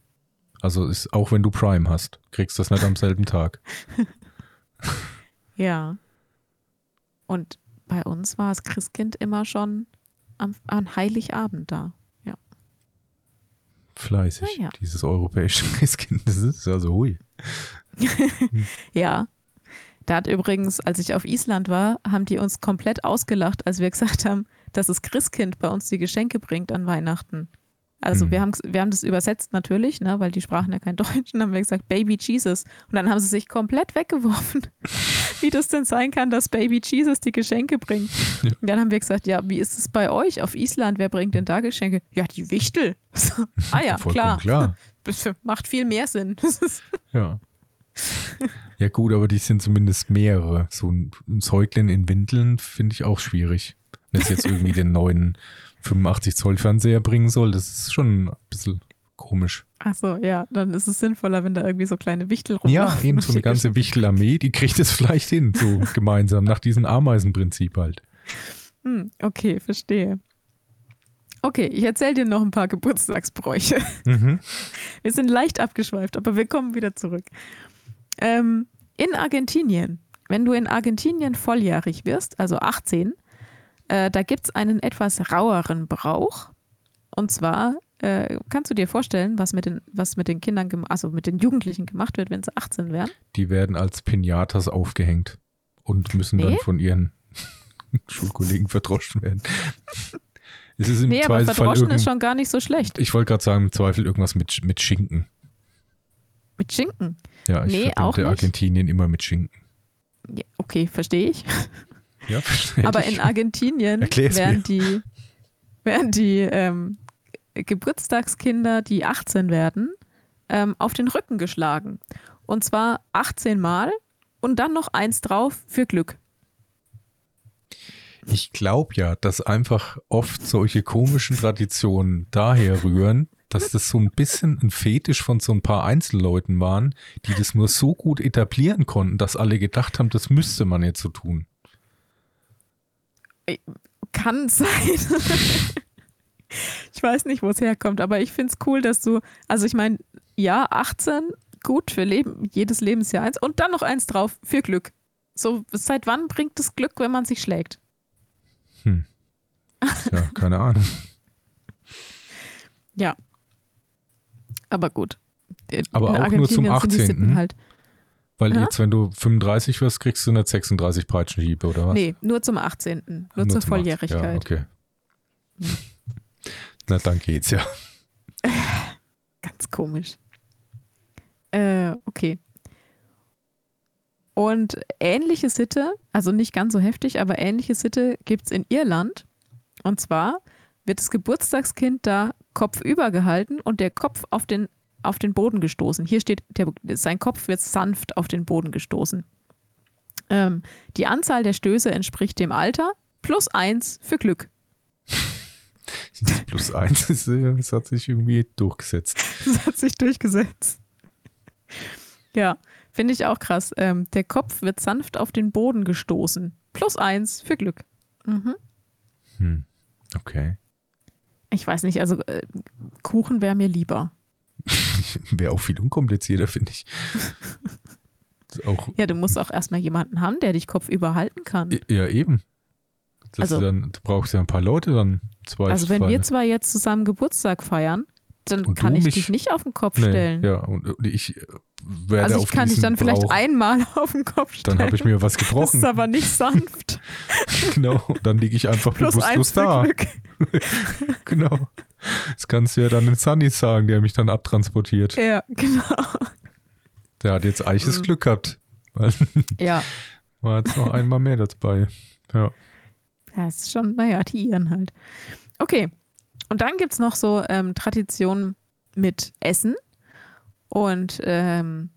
Also ist auch wenn du Prime hast, kriegst das nicht am selben Tag. [laughs] Ja. Und bei uns war das Christkind immer schon am, an Heiligabend da. Fleißig. Ja. Dieses europäische [laughs] Christkind, das ist ja so hui. [laughs] Ja. Da hat übrigens, als ich auf Island war, haben die uns komplett ausgelacht, als wir gesagt haben, dass das Christkind bei uns die Geschenke bringt an Weihnachten. Also Mhm. wir, haben, wir haben das übersetzt natürlich, ne, weil die sprachen ja kein [laughs] Deutsch und haben wir gesagt, Baby Jesus. Und dann haben sie sich komplett weggeworfen, [laughs] wie das denn sein kann, dass Baby Jesus die Geschenke bringt. Ja. Und dann haben wir gesagt, ja, wie ist es bei euch auf Island? Wer bringt denn da Geschenke? Ja, die Wichtel. [laughs] Ah ja, Vollkommen klar. klar. Das macht viel mehr Sinn. Das ist, Ja. Ja gut, aber die sind zumindest mehrere. So ein, Säugling in Windeln finde ich auch schwierig. Wenn es jetzt irgendwie den neuen 85 Zoll Fernseher bringen soll, das ist schon ein bisschen komisch. Ach so, ja, dann ist es sinnvoller, wenn da irgendwie so kleine Wichtel rumlaufen. Ja, eben so eine ganze Wichtelarmee, die kriegt es vielleicht hin, so [laughs] gemeinsam, nach diesem Ameisenprinzip halt. Hm, okay, verstehe. Okay, ich erzähle dir noch ein paar Geburtstagsbräuche. Mhm. [laughs] Wir sind leicht abgeschweift, aber wir kommen wieder zurück. Ähm, in Argentinien, wenn du in Argentinien volljährig wirst, also 18, äh, da gibt es einen etwas raueren Brauch. Und zwar äh, kannst du dir vorstellen, was mit den, was mit den Kindern, also mit den Jugendlichen gemacht wird, wenn sie 18 werden? Die werden als Pinatas aufgehängt und müssen nee? dann von ihren [laughs] Schulkollegen verdroschen werden. [laughs] Es ist im nee, aber verdroschen ist schon gar nicht so schlecht. Ich wollte gerade sagen, im Zweifel irgendwas mit, mit Schinken. Mit Schinken? Ja, ich nee, auch nicht. Argentinien immer mit Schinken. Ja, okay, verstehe ich. [laughs] Ja, Aber in Argentinien werden die, werden die ähm, Geburtstagskinder, die 18 werden, ähm, auf den Rücken geschlagen. Und zwar 18 Mal und dann noch eins drauf für Glück. Ich glaube ja, dass einfach oft solche komischen Traditionen daher rühren, dass das so ein bisschen ein Fetisch von so ein paar Einzelleuten waren, die das nur so gut etablieren konnten, dass alle gedacht haben, das müsste man jetzt so tun. Kann sein. [laughs] ich weiß nicht, wo es herkommt, aber ich finde es cool, dass du, also ich meine, ja, 18, gut für Leben, jedes Lebensjahr eins und dann noch eins drauf für Glück. So, seit wann bringt es Glück, wenn man sich schlägt? Hm. Ja, [laughs] keine Ahnung. ja. Aber gut. In Aber auch nur zum 18. Halt. Weil ja? jetzt, wenn du 35 wirst, kriegst du nicht 36 Peitschenhiebe, oder was? Nee, nur zum 18. Nur, nur zur Volljährigkeit. Ja, okay. Hm. [laughs] Na, dann geht's ja. [laughs] Ganz komisch. Äh, okay. Und ähnliche Sitte, also nicht ganz so heftig, aber ähnliche Sitte gibt es in Irland. Und zwar wird das Geburtstagskind da kopfüber gehalten und der Kopf auf den, auf den Boden gestoßen. Hier steht, der, sein Kopf wird sanft auf den Boden gestoßen. Ähm, die Anzahl der Stöße entspricht dem Alter, plus eins für Glück. [laughs] plus eins, das hat sich irgendwie durchgesetzt. [laughs] Das hat sich durchgesetzt. Ja. Finde ich auch krass. Ähm, der Kopf wird sanft auf den Boden gestoßen. Plus eins für Glück. Mhm. Hm. Okay. Ich weiß nicht, also äh, Kuchen wäre mir lieber. [laughs] wäre auch viel unkomplizierter, finde ich. auch ja, du musst auch erstmal jemanden haben, der dich kopfüber halten kann. Ja, eben. Das also, dann, du brauchst ja ein paar Leute dann. Zwei also wenn wir zwei jetzt zusammen Geburtstag feiern, dann und kann ich mich, dich nicht auf den Kopf nee, stellen. Ja, und ich werde Also ich kann dich dann vielleicht Brauch, einmal [laughs] auf den Kopf stellen. Dann habe ich mir was gebrochen. Das ist aber nicht sanft. [laughs] genau, dann liege ich einfach Plus bewusstlos da. genau. Das kannst du ja dann den Sunny sagen, der mich dann abtransportiert. Ja, genau. Der hat jetzt eiches mhm. Glück gehabt. [laughs] ja. War jetzt noch einmal mehr dabei. Ja. Ja, ist schon, naja, die Iren halt. Okay, und dann gibt es noch so ähm, Traditionen mit Essen. Und ähm,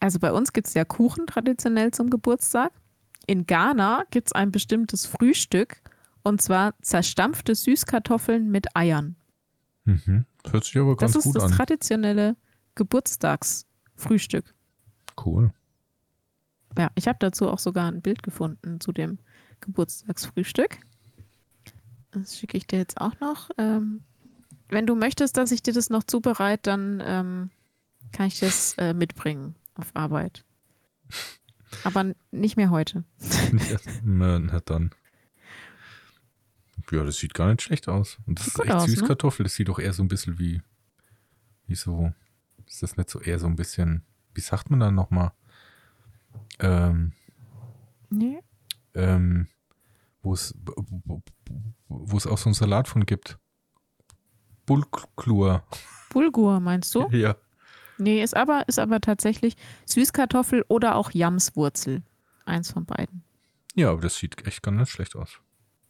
also bei uns gibt es ja Kuchen traditionell zum Geburtstag. In Ghana gibt es ein bestimmtes Frühstück und zwar zerstampfte Süßkartoffeln mit Eiern. Mhm. Hört sich aber ganz gut an. Das ist das traditionelle Geburtstagsfrühstück. Cool. Ja, ich habe dazu auch sogar ein Bild gefunden zu dem Geburtstagsfrühstück. Das schicke ich dir jetzt auch noch. Ähm, wenn du möchtest, dass ich dir das noch zubereite, dann ähm, kann ich das äh, mitbringen auf Arbeit. Aber nicht mehr heute. [laughs] Na, dann. Ja, das sieht gar nicht schlecht aus. Und das sieht ist echt aus, Süßkartoffel. Ne? Das sieht doch eher so ein bisschen wie, wie so, ist das nicht so eher so ein bisschen, wie sagt man dann nochmal? Ähm, nee. Ähm, wo es, wo es auch so einen Salat von gibt. Bulgur. Bulgur, meinst du? [laughs] Ja. Nee, ist aber, ist aber tatsächlich Süßkartoffel oder auch Jamswurzel. Eins von beiden. Ja, aber das sieht echt gar nicht schlecht aus.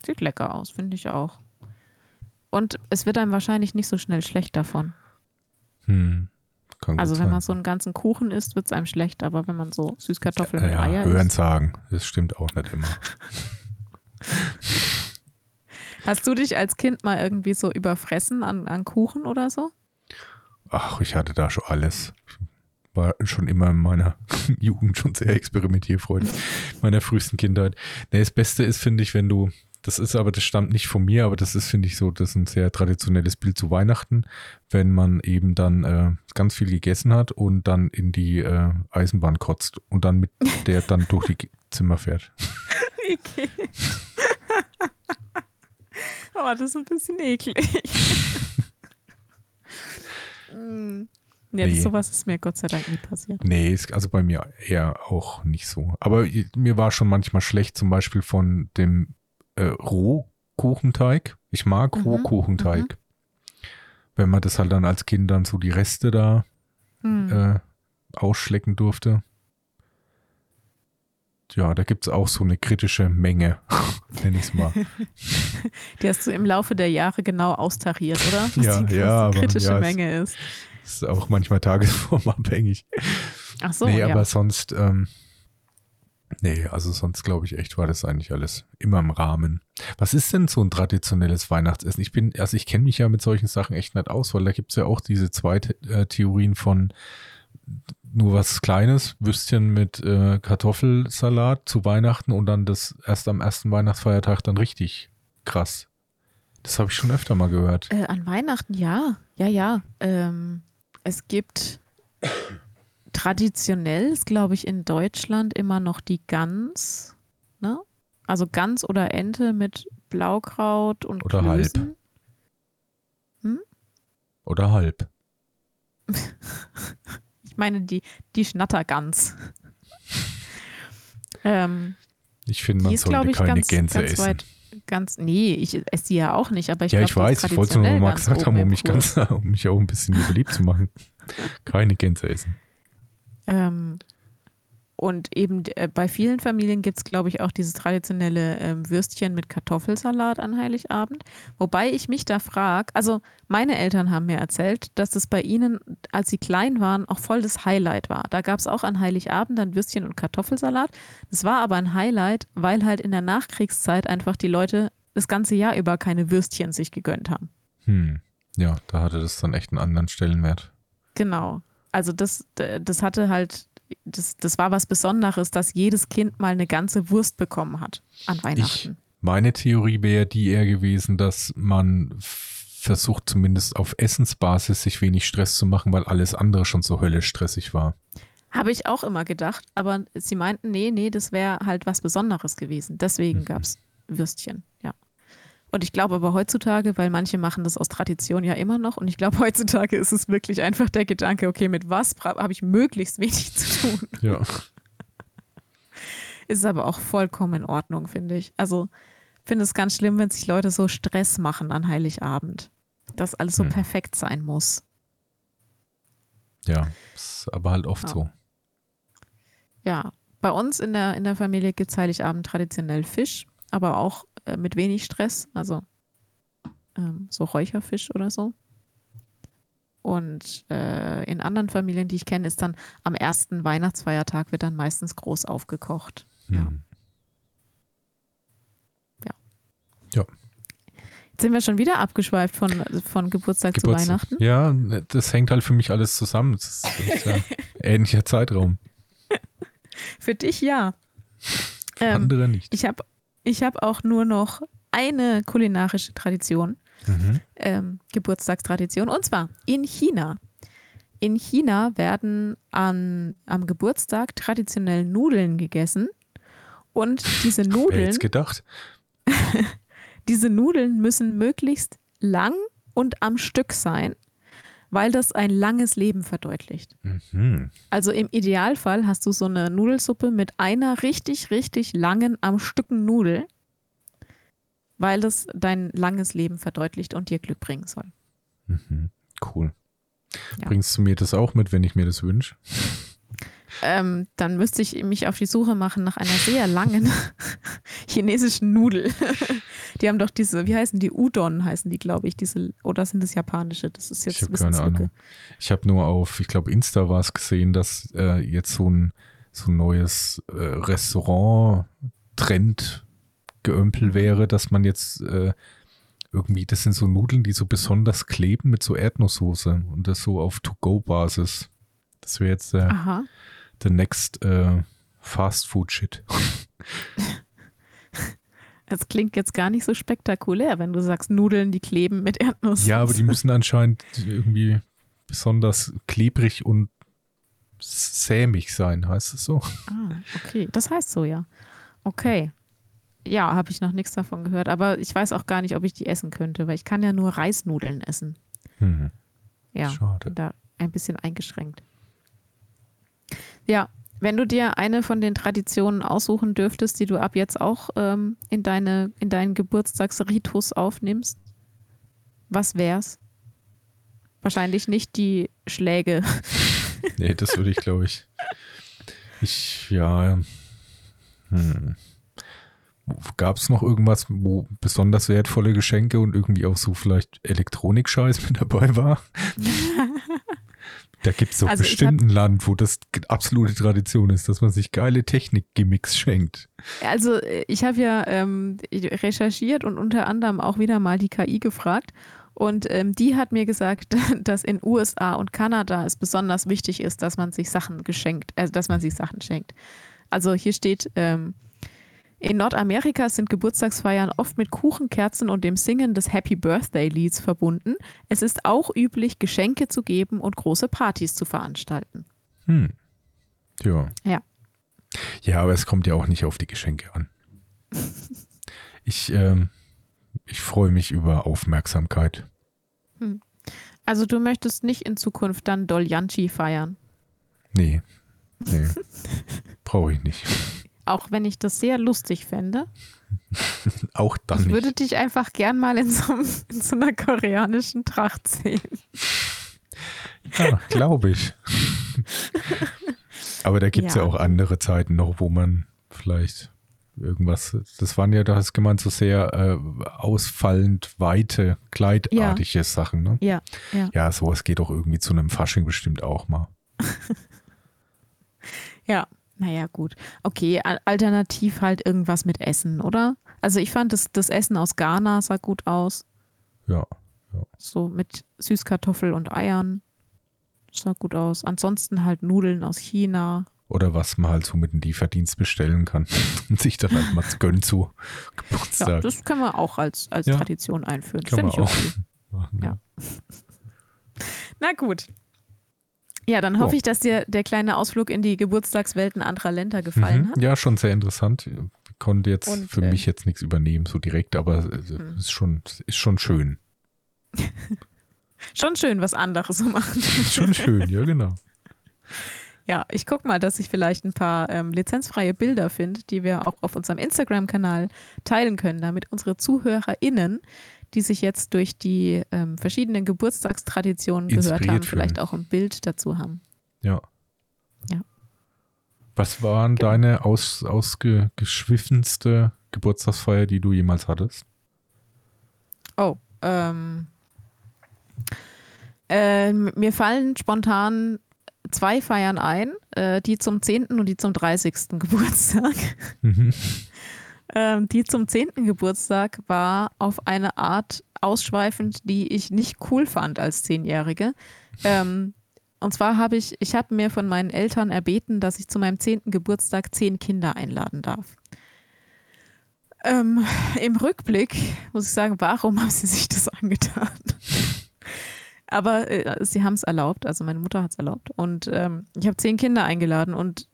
Sieht lecker aus, finde ich auch. Und es wird einem wahrscheinlich nicht so schnell schlecht davon. Hm. also wenn man so einen ganzen Kuchen isst, wird es einem schlecht, aber wenn man so Süßkartoffeln ja, mit ja, Eier hören isst. sagen, das stimmt auch nicht immer. [laughs] Hast du dich als Kind mal irgendwie so überfressen an, an Kuchen oder so? Ach, ich hatte da schon alles. War schon immer in meiner [laughs] Jugend schon sehr experimentierfreudig, meiner frühesten Kindheit. Nee, das Beste ist, finde ich, wenn du, das ist aber, das stammt nicht von mir, aber das ist, finde ich, so, das ist ein sehr traditionelles Bild zu Weihnachten, wenn man eben dann äh, ganz viel gegessen hat und dann in die äh, Eisenbahn kotzt und dann mit der dann durch die [laughs] Zimmer fährt. Okay. [laughs] oh, das ist ein bisschen eklig. [laughs] mm. Ja, nee. sowas ist mir Gott sei Dank nie passiert. Nee, ist also bei mir eher auch nicht so. Aber mir war schon manchmal schlecht, zum Beispiel von dem äh, Rohkuchenteig. Ich mag mhm. Rohkuchenteig. Mhm. Wenn man das halt dann als Kind dann so die Reste da mhm. äh, ausschlecken durfte. Ja, da gibt es auch so eine kritische Menge, [laughs] nenne ich es mal. [laughs] Die hast du im Laufe der Jahre genau austariert, oder? Was [laughs] ja, die ja, kritische aber, ja, Menge ist. Ist auch manchmal tagesformabhängig. Ach so. Nee, ja. aber sonst, ähm, nee, also sonst glaube ich echt, war das eigentlich alles immer im Rahmen. Was ist denn so ein traditionelles Weihnachtsessen? Ich bin, also ich kenne mich ja mit solchen Sachen echt nicht aus, weil da gibt es ja auch diese zwei äh, Theorien von nur was Kleines, Würstchen mit äh, Kartoffelsalat zu Weihnachten und dann das erst am ersten Weihnachtsfeiertag dann richtig krass. Das habe ich schon öfter mal gehört. Äh, an Weihnachten, ja. Ja, ja. Ähm, es gibt traditionell, glaube ich, in Deutschland immer noch die Gans. Ne? Also Gans oder Ente mit Blaukraut und Oder Klößen. halb. Hm? Oder halb. [laughs] ich meine die, die Schnattergans. [laughs] ähm, ich finde, man sollte keine ganz, Gänse ganz essen. Weit, ganz, nee, ich esse die ja auch nicht, aber ich Ja, glaub, ich weiß, ich wollte es nur mal gesagt haben, um mich, ganz, [laughs] um mich auch ein bisschen beliebt zu machen. Keine Gänse essen. Ähm, und eben äh, bei vielen Familien gibt es, glaube ich, auch dieses traditionelle ähm, Würstchen mit Kartoffelsalat an Heiligabend. Wobei ich mich da frage, also meine Eltern haben mir erzählt, dass es bei ihnen, als sie klein waren, auch voll das Highlight war. Da gab es auch an Heiligabend dann Würstchen und Kartoffelsalat. Es war aber ein Highlight, weil halt in der Nachkriegszeit einfach die Leute das ganze Jahr über keine Würstchen sich gegönnt haben. Hm. Ja, da hatte das dann echt einen anderen Stellenwert. Genau. Also das, das hatte halt das, das war was Besonderes, dass jedes Kind mal eine ganze Wurst bekommen hat an Weihnachten. Ich, meine Theorie wäre die eher gewesen, dass man versucht zumindest auf Essensbasis sich wenig Stress zu machen, weil alles andere schon so höllisch stressig war. Habe ich auch immer gedacht, aber sie meinten, nee, nee, das wäre halt was Besonderes gewesen. Deswegen mhm. gab es Würstchen, ja. Und ich glaube aber heutzutage, weil manche machen das aus Tradition ja immer noch, und ich glaube heutzutage ist es wirklich einfach der Gedanke, okay, mit was habe ich möglichst wenig zu tun. Ja. [laughs] Ist aber auch vollkommen in Ordnung, finde ich. Also finde es ganz schlimm, wenn sich Leute so Stress machen an Heiligabend. Dass alles so hm. perfekt sein muss. Ja, ist aber halt oft ja. so. Ja, bei uns in der, in der Familie gibt es Heiligabend traditionell Fisch, aber auch äh, mit wenig Stress, also ähm, so Räucherfisch oder so. Und äh, in anderen Familien, die ich kenne, ist dann am ersten Weihnachtsfeiertag wird dann meistens groß aufgekocht. Ja. Hm. Ja. ja. Jetzt sind wir schon wieder abgeschweift von, von Geburtstag, Geburtstag, zu Weihnachten. Ja, das hängt halt für mich alles zusammen. Das ist, ja [laughs] ähnlicher Zeitraum. für dich ja. Für ähm, andere nicht. Ich habe ich habe auch nur noch eine kulinarische Tradition, mhm. ähm, Geburtstagstradition, und zwar in China. In China werden an, am Geburtstag traditionell Nudeln gegessen. Und diese Nudeln. Jetzt gedacht. [laughs] diese Nudeln müssen möglichst lang und am Stück sein, weil das ein langes Leben verdeutlicht. Mhm. Also im Idealfall hast du so eine Nudelsuppe mit einer richtig, richtig langen am Stücken Nudel, weil das dein langes Leben verdeutlicht und dir Glück bringen soll. Mhm. Cool. Ja. Bringst du mir das auch mit, wenn ich mir das wünsche? Ähm, dann müsste ich mich auf die Suche machen nach einer sehr langen [laughs] chinesischen Nudel. [laughs] die haben doch diese, wie heißen die? Udon heißen die, glaube ich, diese, oder sind das japanische? Das ist jetzt ich ein keine Ahnung. Ich habe nur auf, ich glaube, Insta war es gesehen, dass äh, jetzt so ein, so ein neues äh, Restaurant-Trend geömpel wäre, dass man jetzt äh, irgendwie, das sind so Nudeln, die so besonders kleben mit so Erdnusssoße und das so auf To-Go-Basis. Das wäre jetzt der, Der next äh, Fast Food Shit. [laughs] Das klingt jetzt gar nicht so spektakulär, wenn du sagst Nudeln, die kleben mit Erdnuss. Ja, aber die [laughs] müssen anscheinend irgendwie besonders klebrig und sämig sein, heißt es so? Ah, okay. Das heißt so, ja. Okay. Ja, habe ich noch nichts davon gehört, aber ich weiß auch gar nicht, ob ich die essen könnte, weil ich kann ja nur Reisnudeln essen. Hm. Ja, Schade. da ein bisschen eingeschränkt. Ja, wenn du dir eine von den Traditionen aussuchen dürftest, die du ab jetzt auch ähm, in, deine, in deinen Geburtstagsritus aufnimmst, was wär's? Wahrscheinlich nicht die Schläge. [laughs] Nee, das würde ich, glaube ich. Ich, ja. Hm. Gab es noch irgendwas, wo besonders wertvolle Geschenke und irgendwie auch so vielleicht Elektronikscheiß mit dabei war? [laughs] da gibt es doch Also bestimmt ein Land, wo das absolute Tradition ist, dass man sich geile Technik-Gimmicks schenkt. Also äh, ich habe ja ähm, recherchiert und unter anderem auch wieder mal die KI gefragt. Und ähm, die hat mir gesagt, [laughs] dass in USA und Kanada es besonders wichtig ist, dass man sich Sachen geschenkt, also dass man sich Sachen schenkt. Also hier steht, ähm, in Nordamerika sind Geburtstagsfeiern oft mit Kuchen, Kerzen und dem Singen des Happy Birthday Lieds verbunden. Es ist auch üblich, Geschenke zu geben und große Partys zu veranstalten. Hm. Ja. Ja. Ja, aber es kommt ja auch nicht auf die Geschenke an. [laughs] Ich, ähm, ich freue mich über Aufmerksamkeit. Also du möchtest nicht in Zukunft dann Doljanchi feiern. Nee. Nee. [laughs] Brauche ich nicht. Auch wenn ich das sehr lustig fände. [laughs] Auch dann Ich nicht. würde dich einfach gern mal in so, in so einer koreanischen Tracht sehen. Ja, glaube ich. Aber da gibt es ja. Ja. auch andere Zeiten noch, wo man vielleicht irgendwas, das waren ja, da hast gemeint, so sehr äh, ausfallend weite, kleidartige Sachen, ne? Ja, ja. Ja, sowas geht doch irgendwie zu einem Fasching bestimmt auch mal. [laughs] Ja, naja, gut. Okay, al- alternativ halt irgendwas mit Essen, oder? Also ich fand das, das Essen aus Ghana sah gut aus. Ja. So mit Süßkartoffel und Eiern. Sah gut aus. Ansonsten halt Nudeln aus China. Oder was man halt so mit dem Lieferdienst bestellen kann und [laughs] sich dann halt mal gönnen zu Ja, Geburtstag. das können wir auch als, als Ja. Tradition einführen. Kann Finde ich auch okay. [laughs] machen, Ja. [laughs] Na gut. Ja, dann hoffe Ja. ich, dass dir der kleine Ausflug in die Geburtstagswelten anderer Länder gefallen Mhm. hat. Ja, schon sehr interessant. Konnte jetzt Und, für äh, mich jetzt nichts übernehmen, so direkt, aber äh, Hm. ist schon, ist schon schön. [laughs] Schon schön, was andere so machen. [laughs] Schon schön, ja, genau. Ja, ich gucke mal, dass ich vielleicht ein paar ähm, lizenzfreie Bilder finde, die wir auch auf unserem Instagram-Kanal teilen können, damit unsere ZuhörerInnen, die sich jetzt durch die ähm, verschiedenen Geburtstagstraditionen gehört Inspiriert haben, fühlen. vielleicht auch ein Bild dazu haben. Ja. Ja. Was waren Genau. deine aus, ausgeschwiffenste Geburtstagsfeier, die du jemals hattest? Oh, ähm, ähm, mir fallen spontan zwei Feiern ein, äh, die zum 10. und die zum 30. [laughs] Geburtstag. Mhm. Ähm, die zum 10. Geburtstag war auf eine Art ausschweifend, die ich nicht cool fand als Zehnjährige. Ähm, und zwar habe ich, ich habe mir von meinen Eltern erbeten, dass ich zu meinem 10. Geburtstag zehn Kinder einladen darf. Ähm, Im Rückblick muss ich sagen, warum haben sie sich das angetan? Aber äh, sie haben es erlaubt, also meine Mutter hat es erlaubt. Und ähm, ich habe zehn Kinder eingeladen und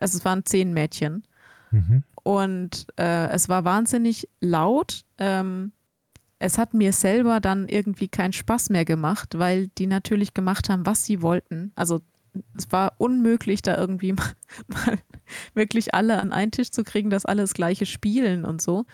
also es waren zehn Mädchen. Mhm. Und äh, es war wahnsinnig laut. Ähm, es hat mir selber dann irgendwie keinen Spaß mehr gemacht, weil die natürlich gemacht haben, was sie wollten. Also es war unmöglich, da irgendwie [laughs] mal, mal wirklich alle an einen Tisch zu kriegen, dass alle das gleiche spielen und so.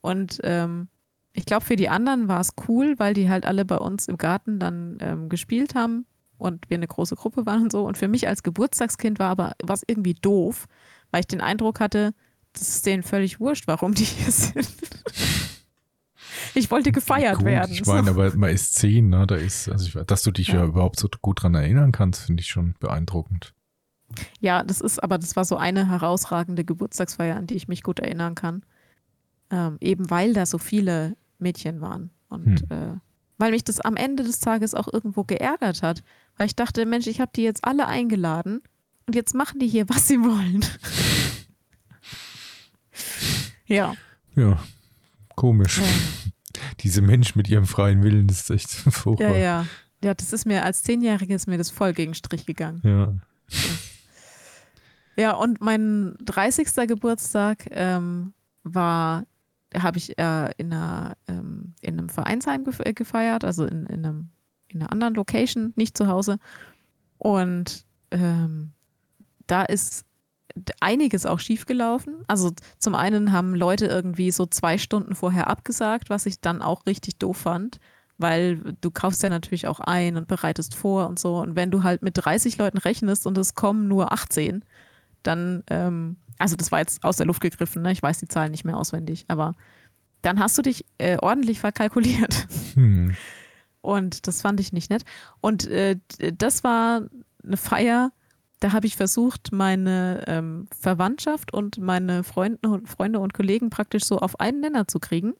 Und ähm, ich glaube, für die anderen war es cool, weil die halt alle bei uns im Garten dann ähm, gespielt haben und wir eine große Gruppe waren und so. Und für mich als Geburtstagskind war aber was irgendwie doof, weil ich den Eindruck hatte, das ist denen völlig wurscht, warum die hier sind. [laughs] Ich wollte gefeiert Gut, werden. Ich meine, aber man ist zehn, ne? Da ist, also ich, dass du dich ja. Ja. überhaupt so gut dran erinnern kannst, finde ich schon beeindruckend. Ja, das ist, aber das war so eine herausragende Geburtstagsfeier, an die ich mich gut erinnern kann. Ähm, eben weil da so viele Mädchen waren. Und hm. äh, weil mich das am Ende des Tages auch irgendwo geärgert hat. Weil ich dachte, Mensch, ich habe die jetzt alle eingeladen und jetzt machen die hier, was sie wollen. [laughs] ja. Ja, komisch. Ja. [laughs] Diese Mensch mit ihrem freien Willen, das ist echt [laughs] furchtbar. Ja, ja. Ja, das ist mir als Zehnjährige ist mir das voll gegen Strich gegangen. Ja. Ja, und mein 30. Geburtstag ähm, war, habe ich äh, in, einer, ähm, in einem Vereinsheim gefeiert, also in, in, einem, in einer anderen Location, nicht zu Hause. Und ähm, da ist einiges auch schiefgelaufen. Also zum einen haben Leute irgendwie so zwei Stunden vorher abgesagt, was ich dann auch richtig doof fand, weil du kaufst ja natürlich auch ein und bereitest vor und so. Und wenn du halt mit 30 Leuten rechnest und es kommen nur 18, dann, ähm, also das war jetzt aus der Luft gegriffen, ne? ich weiß die Zahlen nicht mehr auswendig, aber dann hast du dich äh, ordentlich verkalkuliert. Hm. Und das fand ich nicht nett. Und äh, das war eine Feier, da habe ich versucht, meine ähm, Verwandtschaft und meine Freunde, Freunde und Kollegen praktisch so auf einen Nenner zu kriegen.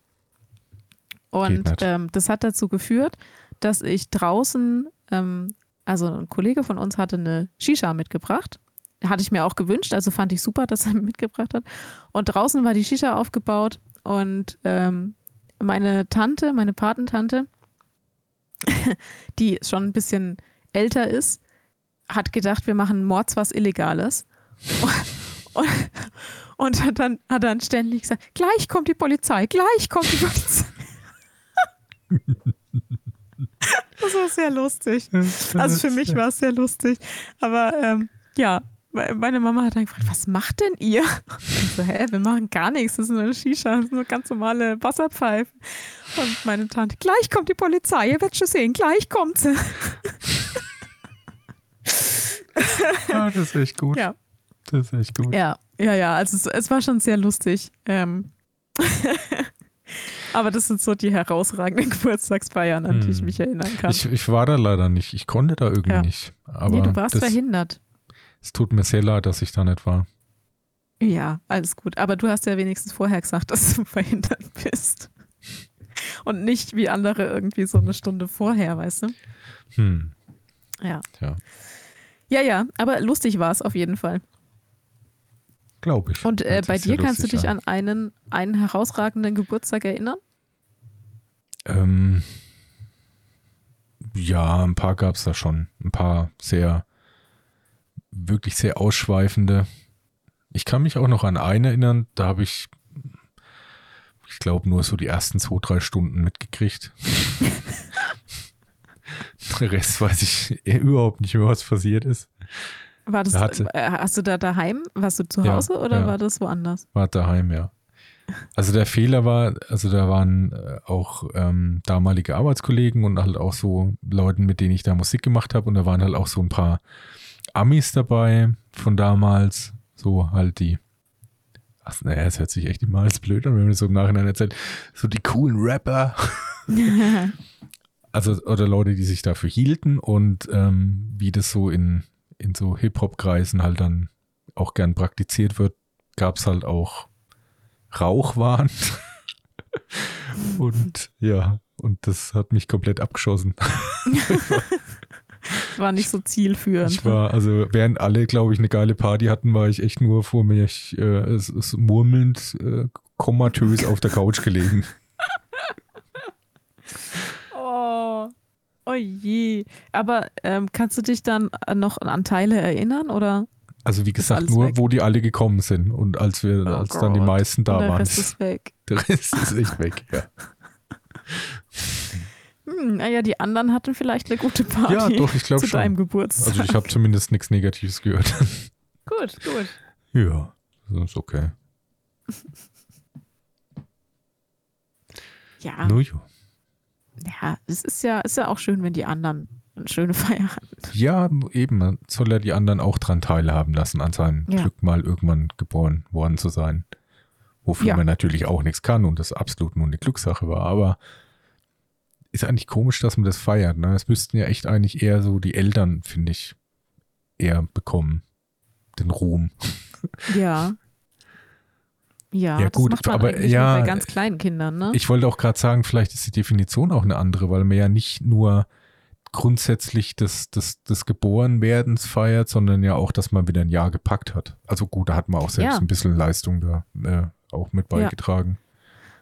Und ähm, das hat dazu geführt, dass ich draußen, ähm, also ein Kollege von uns hatte eine Shisha mitgebracht. Hatte ich mir auch gewünscht, also fand ich super, [laughs] dass er mitgebracht hat. Und draußen war die Shisha aufgebaut und ähm, meine Tante, meine Patentante, [laughs] die schon ein bisschen älter ist, hat gedacht, wir machen Mords was Illegales. Und, und, hat, dann, hat dann ständig gesagt, gleich kommt die Polizei, gleich kommt die Polizei. das war sehr lustig. Also für mich war es sehr lustig. Aber ähm, ja, meine Mama hat dann gefragt, was macht denn ihr? Ich so, hä, wir machen gar nichts, das ist nur eine Shisha, das ist nur ganz normale Wasserpfeifen. Und meine Tante, gleich kommt die Polizei, ihr werdet schon sehen, gleich kommt sie ah, das ist echt gut. Ja. Das ist echt gut. Ja, ja, ja. Also es, es war schon sehr lustig. Ähm. [laughs] Aber das sind so die herausragenden [laughs] Geburtstagsfeiern, an die ich hm. mich erinnern kann. Ich, ich, war da leider nicht. Ich konnte da irgendwie ja. nicht. Aber nee, du warst das, verhindert. Es tut mir sehr leid, dass ich da nicht war. Ja, alles gut. Aber du hast ja wenigstens vorher gesagt, [laughs] dass du verhindert bist. Und nicht wie andere irgendwie so eine Stunde vorher, weißt du? Hm. Ja. Tja. Ja, ja, aber lustig war es auf jeden Fall. Glaube ich. Und äh, bei dir kannst du dich an einen, einen herausragenden Geburtstag erinnern? Ähm, ja, ein paar gab es da schon. Ein paar sehr, wirklich sehr ausschweifende. Ich kann mich auch noch an einen erinnern, da habe ich, ich glaube, nur so die ersten zwei, drei Stunden mitgekriegt. [laughs] [laughs] Rest weiß ich überhaupt nicht mehr, was passiert ist. War das, hatte, äh, hast du da daheim? Warst du zu Hause ja, oder ja. war das woanders? War daheim, ja. Also der Fehler war, also da waren äh, auch ähm, damalige Arbeitskollegen und halt auch so Leuten, mit denen ich da Musik gemacht habe und da waren halt auch so ein paar Amis dabei von damals, so halt die, ach naja, es hört sich echt immer alles blöd an, wenn man das so im Nachhinein erzählt, so die coolen Rapper. [laughs] [laughs] also oder Leute, die sich dafür hielten und ähm, wie das so in, in so Hip-Hop-Kreisen halt dann auch gern praktiziert wird, gab es halt auch Rauchwahn. [laughs] und ja, und das hat mich komplett abgeschossen. [laughs] war nicht so zielführend. Ich war, also während alle, glaube ich, eine geile Party hatten, war ich echt nur vor mir ich, äh, es, es murmelnd, äh, komatös auf der Couch gelegen. Oh je. Aber ähm, kannst du dich dann noch an Teile erinnern oder? Also wie gesagt, nur weg? wo die alle gekommen sind und als wir, oh als Gott. dann die meisten da der waren. Der Rest ist weg. [laughs] Der Rest ist echt weg, ja. [laughs] Hm, naja, die anderen hatten vielleicht eine gute Party. Ja, doch, ich glaube [laughs] schon. Zu deinem Geburtstag. Also ich habe zumindest nichts Negatives gehört. Gut, gut. Ja, das ist okay. Ja. Nur ja. Ja, es ist ja, ist ja auch schön, wenn die anderen eine schöne [laughs] Feier haben. Ja, eben. Man soll ja die anderen auch dran teilhaben lassen, an seinem ja. Glück mal irgendwann geboren worden zu sein. Wofür ja. man natürlich auch nichts kann und das absolut nur eine Glückssache war. Aber ist eigentlich komisch, dass man das feiert. Ne? Das müssten ja echt eigentlich eher so die Eltern, finde ich, eher bekommen. Den Ruhm. Ja. [laughs] Ja, Ja, das gut, macht man aber ja, bei ganz kleinen Kindern, ne? Ich wollte auch gerade sagen, vielleicht ist die Definition auch eine andere, weil man ja nicht nur grundsätzlich des, des, des Geborenwerdens feiert, sondern ja auch, dass man wieder ein Jahr gepackt hat. Also gut, da hat man auch selbst Ja. ein bisschen Leistung da äh, auch mit Ja. beigetragen.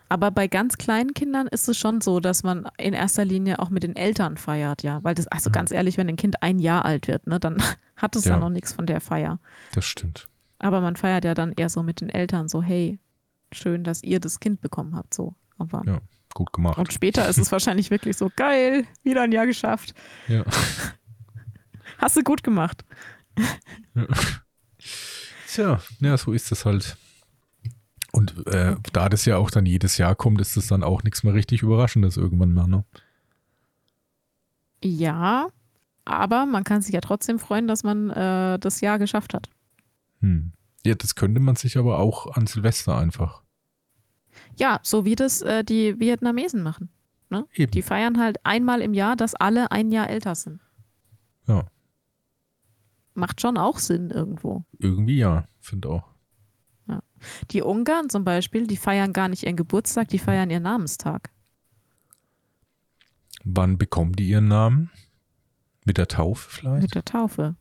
Aber bei ganz kleinen Kindern ist es schon so, dass man in erster Linie auch mit den Eltern feiert, ja. Weil das, also Mhm. ganz ehrlich, wenn ein Kind ein Jahr alt wird, ne, dann [laughs] hat es ja, Ja. noch nichts von der Feier. Das stimmt. Aber man feiert ja dann eher so mit den Eltern, so, hey, schön, dass ihr das Kind bekommen habt, so. Aber Ja. Gut gemacht. und später ist es wahrscheinlich wirklich so, geil, wieder ein Jahr geschafft. Ja. [laughs] Hast du gut gemacht. Tja, ja, so ist es halt. Und äh, da das ja auch dann jedes Jahr kommt, ist es dann auch nichts mehr richtig Überraschendes irgendwann mal, ne? Ja, aber man kann sich ja trotzdem freuen, dass man äh, das Jahr geschafft hat. Hm. Ja, das könnte man sich aber auch an Silvester einfach. Ja, so wie das äh, die Vietnamesen machen. Ne? Eben. Die feiern halt einmal im Jahr, dass alle ein Jahr älter sind. Ja, Macht schon auch Sinn irgendwo. irgendwie ja, finde auch. Die Ungarn zum Beispiel, die feiern gar nicht ihren Geburtstag, die feiern ihren Namenstag. Wann bekommen die ihren Namen? Mit der Taufe vielleicht? Mit der Taufe.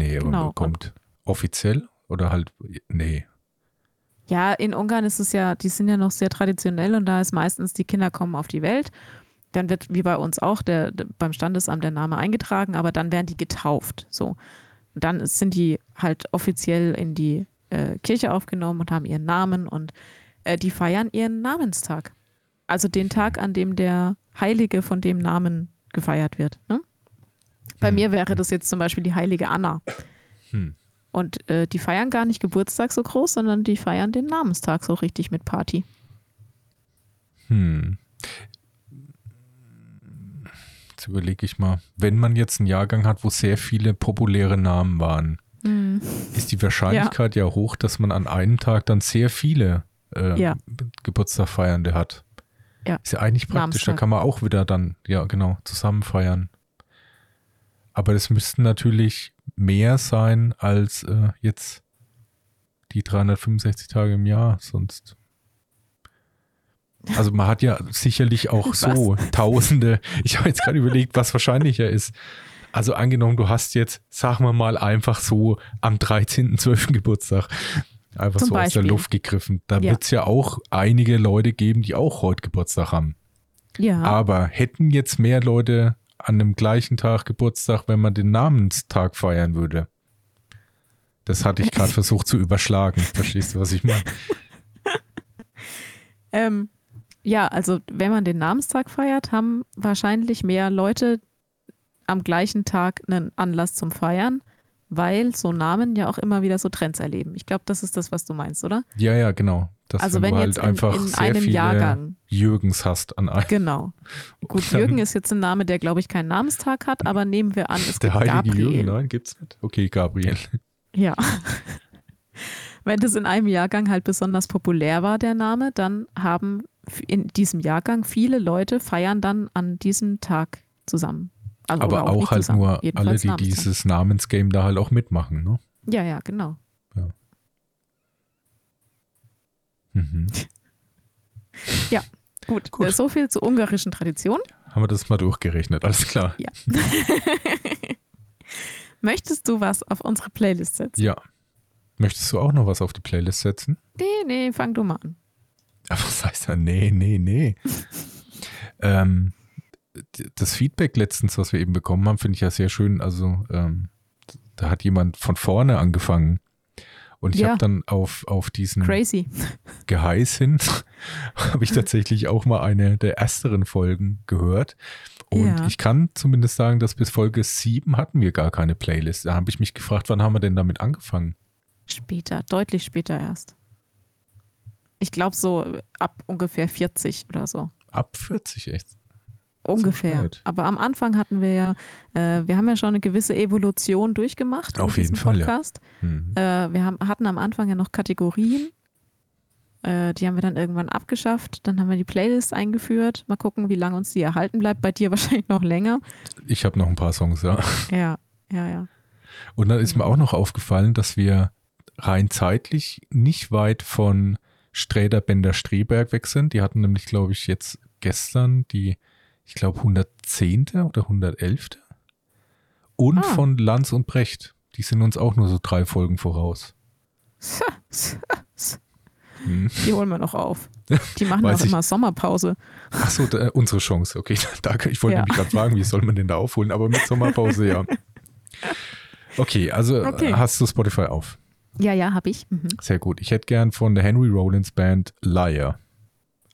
Nee, aber genau. bekommt offiziell oder halt, nee. Ja, in Ungarn ist es ja, die sind ja noch sehr traditionell und da ist meistens, die Kinder kommen auf die Welt. Dann wird, wie bei uns auch, der, beim Standesamt der Name eingetragen, aber dann werden die getauft. So. Und dann sind die halt offiziell in die äh, Kirche aufgenommen und haben ihren Namen und äh, die feiern ihren Namenstag. Also den Tag, an dem der Heilige von dem Namen gefeiert wird. Ne? Bei Hm. mir wäre das jetzt zum Beispiel die heilige Anna. Hm. Und äh, die feiern gar nicht Geburtstag so groß, sondern die feiern den Namenstag so richtig mit Party. Hm. Jetzt überlege ich mal, wenn man jetzt einen Jahrgang hat, wo sehr viele populäre Namen waren, ist die Wahrscheinlichkeit ja. hoch, dass man an einem Tag dann sehr viele äh, Ja. Geburtstagfeiernde hat. Ja. Ist ja eigentlich praktisch, da Namenstag. kann man auch wieder dann, ja genau, zusammen feiern. Aber das müssten natürlich mehr sein als äh, jetzt die 365 Tage im Jahr, sonst. Also man hat ja sicherlich auch so Tausende. Ich habe jetzt gerade überlegt, was wahrscheinlicher ist. Also angenommen, du hast jetzt, sagen wir mal, einfach so am 13.12. Geburtstag. Einfach Zum so aus der Beispiel. Luft gegriffen. Da Ja. wird es ja auch einige Leute geben, die auch heute Geburtstag haben. Ja. Aber hätten jetzt mehr Leute an dem gleichen Tag Geburtstag, wenn man den Namenstag feiern würde? Das hatte ich gerade [laughs] versucht zu überschlagen. Verstehst du, was ich meine? [laughs] Ähm, ja, also wenn man den Namenstag feiert, haben wahrscheinlich mehr Leute am gleichen Tag einen Anlass zum Feiern, weil so Namen ja auch immer wieder so Trends erleben. Ich glaube, das ist das, was du meinst, oder? Ja, ja, genau. Dass Also wenn wenn du jetzt halt in- einfach in sehr einem viele Jahrgang. Jürgens hast an einem. Genau. Gut, [laughs] Jürgen ist jetzt ein Name, der, glaube ich, keinen Namenstag hat, aber nehmen wir an, es Der gibt heilige Gabriel. Jürgen, nein, gibt's nicht. Okay, Gabriel. Ja. [laughs] Wenn das in einem Jahrgang halt besonders populär war, der Name, dann haben in diesem Jahrgang viele Leute feiern dann an diesem Tag zusammen. Also, Aber auch, nicht halt zusammen, nur alle, jedenfalls die Namenstag. dieses Namensgame da halt auch mitmachen, ne? Ja, ja, genau. Mhm. [laughs] Gut, Gut. Äh, so viel zur ungarischen Tradition. Haben wir das mal durchgerechnet, alles klar. Ja. [laughs] Möchtest du was auf unsere Playlist setzen? Ja. Möchtest du auch noch was auf die Playlist setzen? Nee, nee, fang du mal an. Aber was heißt da? Nee, nee, nee. [laughs] ähm, das Feedback letztens, was wir eben bekommen haben, finde ich ja sehr schön. Also, ähm, da hat jemand von vorne angefangen. Und ich Ja. habe dann auf, auf diesen Crazy. Geheiß hin, [laughs] habe ich tatsächlich auch mal eine der ersteren Folgen gehört. Und Ja. ich kann zumindest sagen, dass bis Folge 7 hatten wir gar keine Playlist. Da habe ich mich gefragt, wann haben wir denn damit angefangen? Später, deutlich später erst. Ich glaube so ab ungefähr 40 oder so. Ab 40 echt. Ungefähr. Aber am Anfang hatten wir ja, äh, wir haben ja schon eine gewisse Evolution durchgemacht Auf jeden Fall, ja. Podcast. Hm. Äh, wir haben, hatten am Anfang ja noch Kategorien. Äh, die haben wir dann irgendwann abgeschafft. Dann haben wir die Playlist eingeführt. Mal gucken, wie lange uns die erhalten bleibt. Bei dir [laughs] wahrscheinlich noch länger. Ich habe noch ein paar Songs, ja. Ja, ja, ja. Und dann ist mir auch noch aufgefallen, dass wir rein zeitlich nicht weit von Sträder Bender Streberg weg sind. Die hatten nämlich, glaube ich, jetzt gestern die, ich glaube, 110. oder 111. Und ah. von Lanz und Brecht. Die sind uns auch nur so drei Folgen voraus. [laughs] Die holen wir noch auf. Die [laughs] machen auch immer Sommerpause. Achso, unsere Chance. Okay, [laughs] danke. Ich wollte ja. nämlich gerade fragen, wie soll man denn da aufholen? Aber mit Sommerpause, ja. Okay, also okay. hast du Spotify auf? Ja, ja, habe ich. Mhm. Sehr gut. Ich hätte gern von der Henry Rollins Band Liar.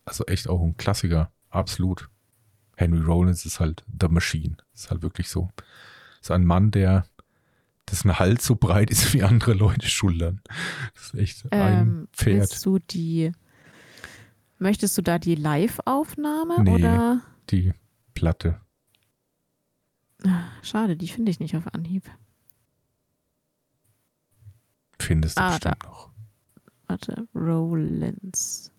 Also echt auch ein Klassiker. Absolut. Henry Rollins ist halt The Machine. Ist halt wirklich so. Ist ein Mann, der dessen Hals so breit ist [laughs] wie andere Leute Schultern. Das ist echt ein ähm, Pferd. Du die, möchtest du da die Live-Aufnahme nee, oder? Die Platte. Ah, schade, die finde ich nicht auf Anhieb. Findest du ah, bestimmt da. noch. Warte, Rollins.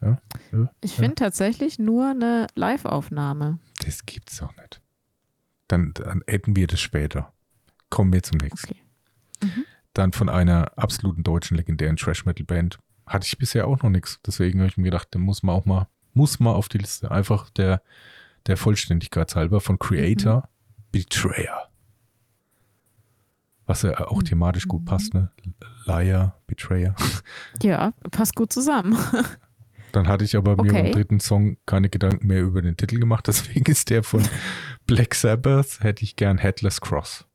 Ja, ja, ich finde tatsächlich nur eine Live-Aufnahme. Das gibt's doch nicht. Dann, dann hätten wir das später. Kommen wir zum nächsten. Okay. Mhm. Dann von einer absoluten deutschen legendären Trash-Metal-Band. Hatte ich bisher auch noch nichts. Deswegen habe ich mir gedacht, der muss man auch mal, muss mal auf die Liste. Einfach der der Vollständigkeit halber von Creator mhm. Betrayer. Was ja auch thematisch gut passt, ne? Liar, Betrayer. Ja, passt gut zusammen. [laughs] Dann hatte ich aber okay. mir beim dritten Song keine Gedanken mehr über den Titel gemacht, [laughs] deswegen ist der von Black Sabbath, hätte ich gern Headless Cross.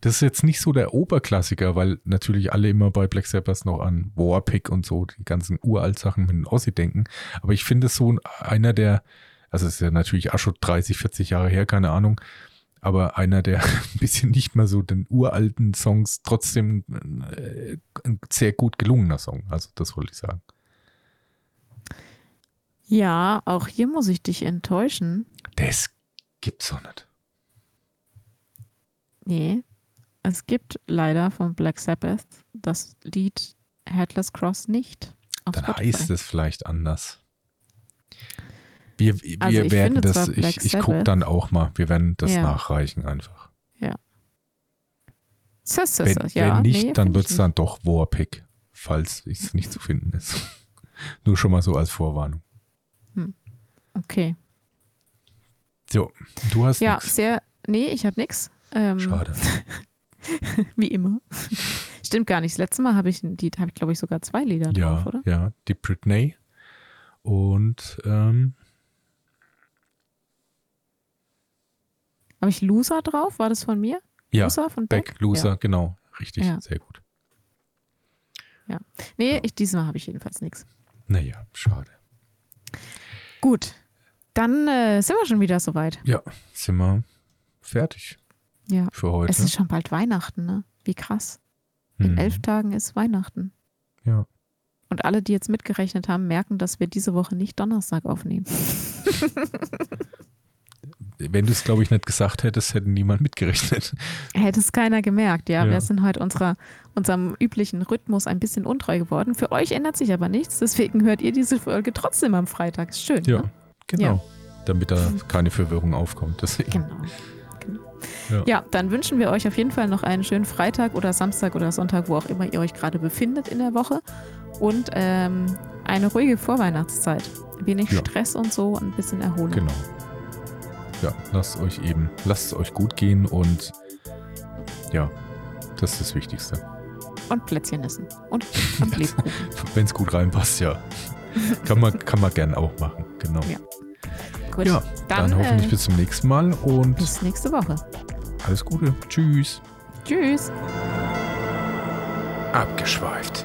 Das ist jetzt nicht so der Oberklassiker, weil natürlich alle immer bei Black Sabbath noch an Warpick und so, die ganzen Uralt-Sachen mit den Aussie denken. Aber ich finde es so einer der also es ist ja natürlich auch schon 30, 40 Jahre her, keine Ahnung, aber einer der [laughs] ein bisschen nicht mehr so den uralten Songs, trotzdem äh, ein sehr gut gelungener Song. Also das wollte ich sagen. Ja, auch hier muss ich dich enttäuschen. Das gibt's doch nicht. Nee, es gibt leider von Black Sabbath das Lied Headless Cross nicht. Dann Spotify. heißt es vielleicht anders. Wir, wir also werden das, ich, ich gucke dann auch mal, wir werden das ja. nachreichen einfach. Ja. Das, wenn, ja, wenn nicht, nee, dann wird es dann doch Warpick, falls es nicht zu finden ist. [laughs] Nur schon mal so als Vorwarnung. Hm. Okay. So, du hast Ja, nix. sehr, nee, ich habe nichts. Ähm, Schade. [laughs] Wie immer. Stimmt gar nicht. Das letzte Mal habe ich, die habe ich glaube ich sogar zwei Lieder ja, drauf, oder? Ja, die Britney und ähm, Habe ich Loser drauf? War das von mir? Ja, Loser von Beck? Beck Loser, ja. genau. Richtig, ja. sehr gut. Ja. Nee. Ich, diesmal habe ich jedenfalls nichts. Naja, schade. Gut, dann äh, sind wir schon wieder soweit. Ja, sind wir fertig. Ja. Für heute. Es ist schon bald Weihnachten, ne? Wie krass. In hm. elf Tagen ist Weihnachten. Ja. Und alle, die jetzt mitgerechnet haben, merken, dass wir diese Woche nicht Donnerstag aufnehmen. [laughs] wenn du es, glaube ich, nicht gesagt hättest, hätte niemand mitgerechnet. Hätte es keiner gemerkt, ja. ja. Wir sind heute unserer, unserem üblichen Rhythmus ein bisschen untreu geworden. Für euch ändert sich aber nichts, deswegen hört ihr diese Folge trotzdem am Freitag. Ist schön. Ja, ne? genau. Ja. Damit da keine Verwirrung aufkommt. Deswegen. Genau. genau. Ja. ja, dann wünschen wir euch auf jeden Fall noch einen schönen Freitag oder Samstag oder Sonntag, wo auch immer ihr euch gerade befindet in der Woche. Und ähm, eine ruhige Vorweihnachtszeit. Wenig ja. Stress und so, ein bisschen Erholung. Genau ja, lasst euch eben, lasst es euch gut gehen und ja, das ist das Wichtigste. Und Plätzchen essen. Und, und. [laughs] Wenn es gut reinpasst, ja. Kann man, kann man gern auch machen, genau. Ja. Gut. Ja, dann, dann hoffentlich äh, bis zum nächsten Mal und bis nächste Woche. Alles Gute. Tschüss. Tschüss. Abgeschweift.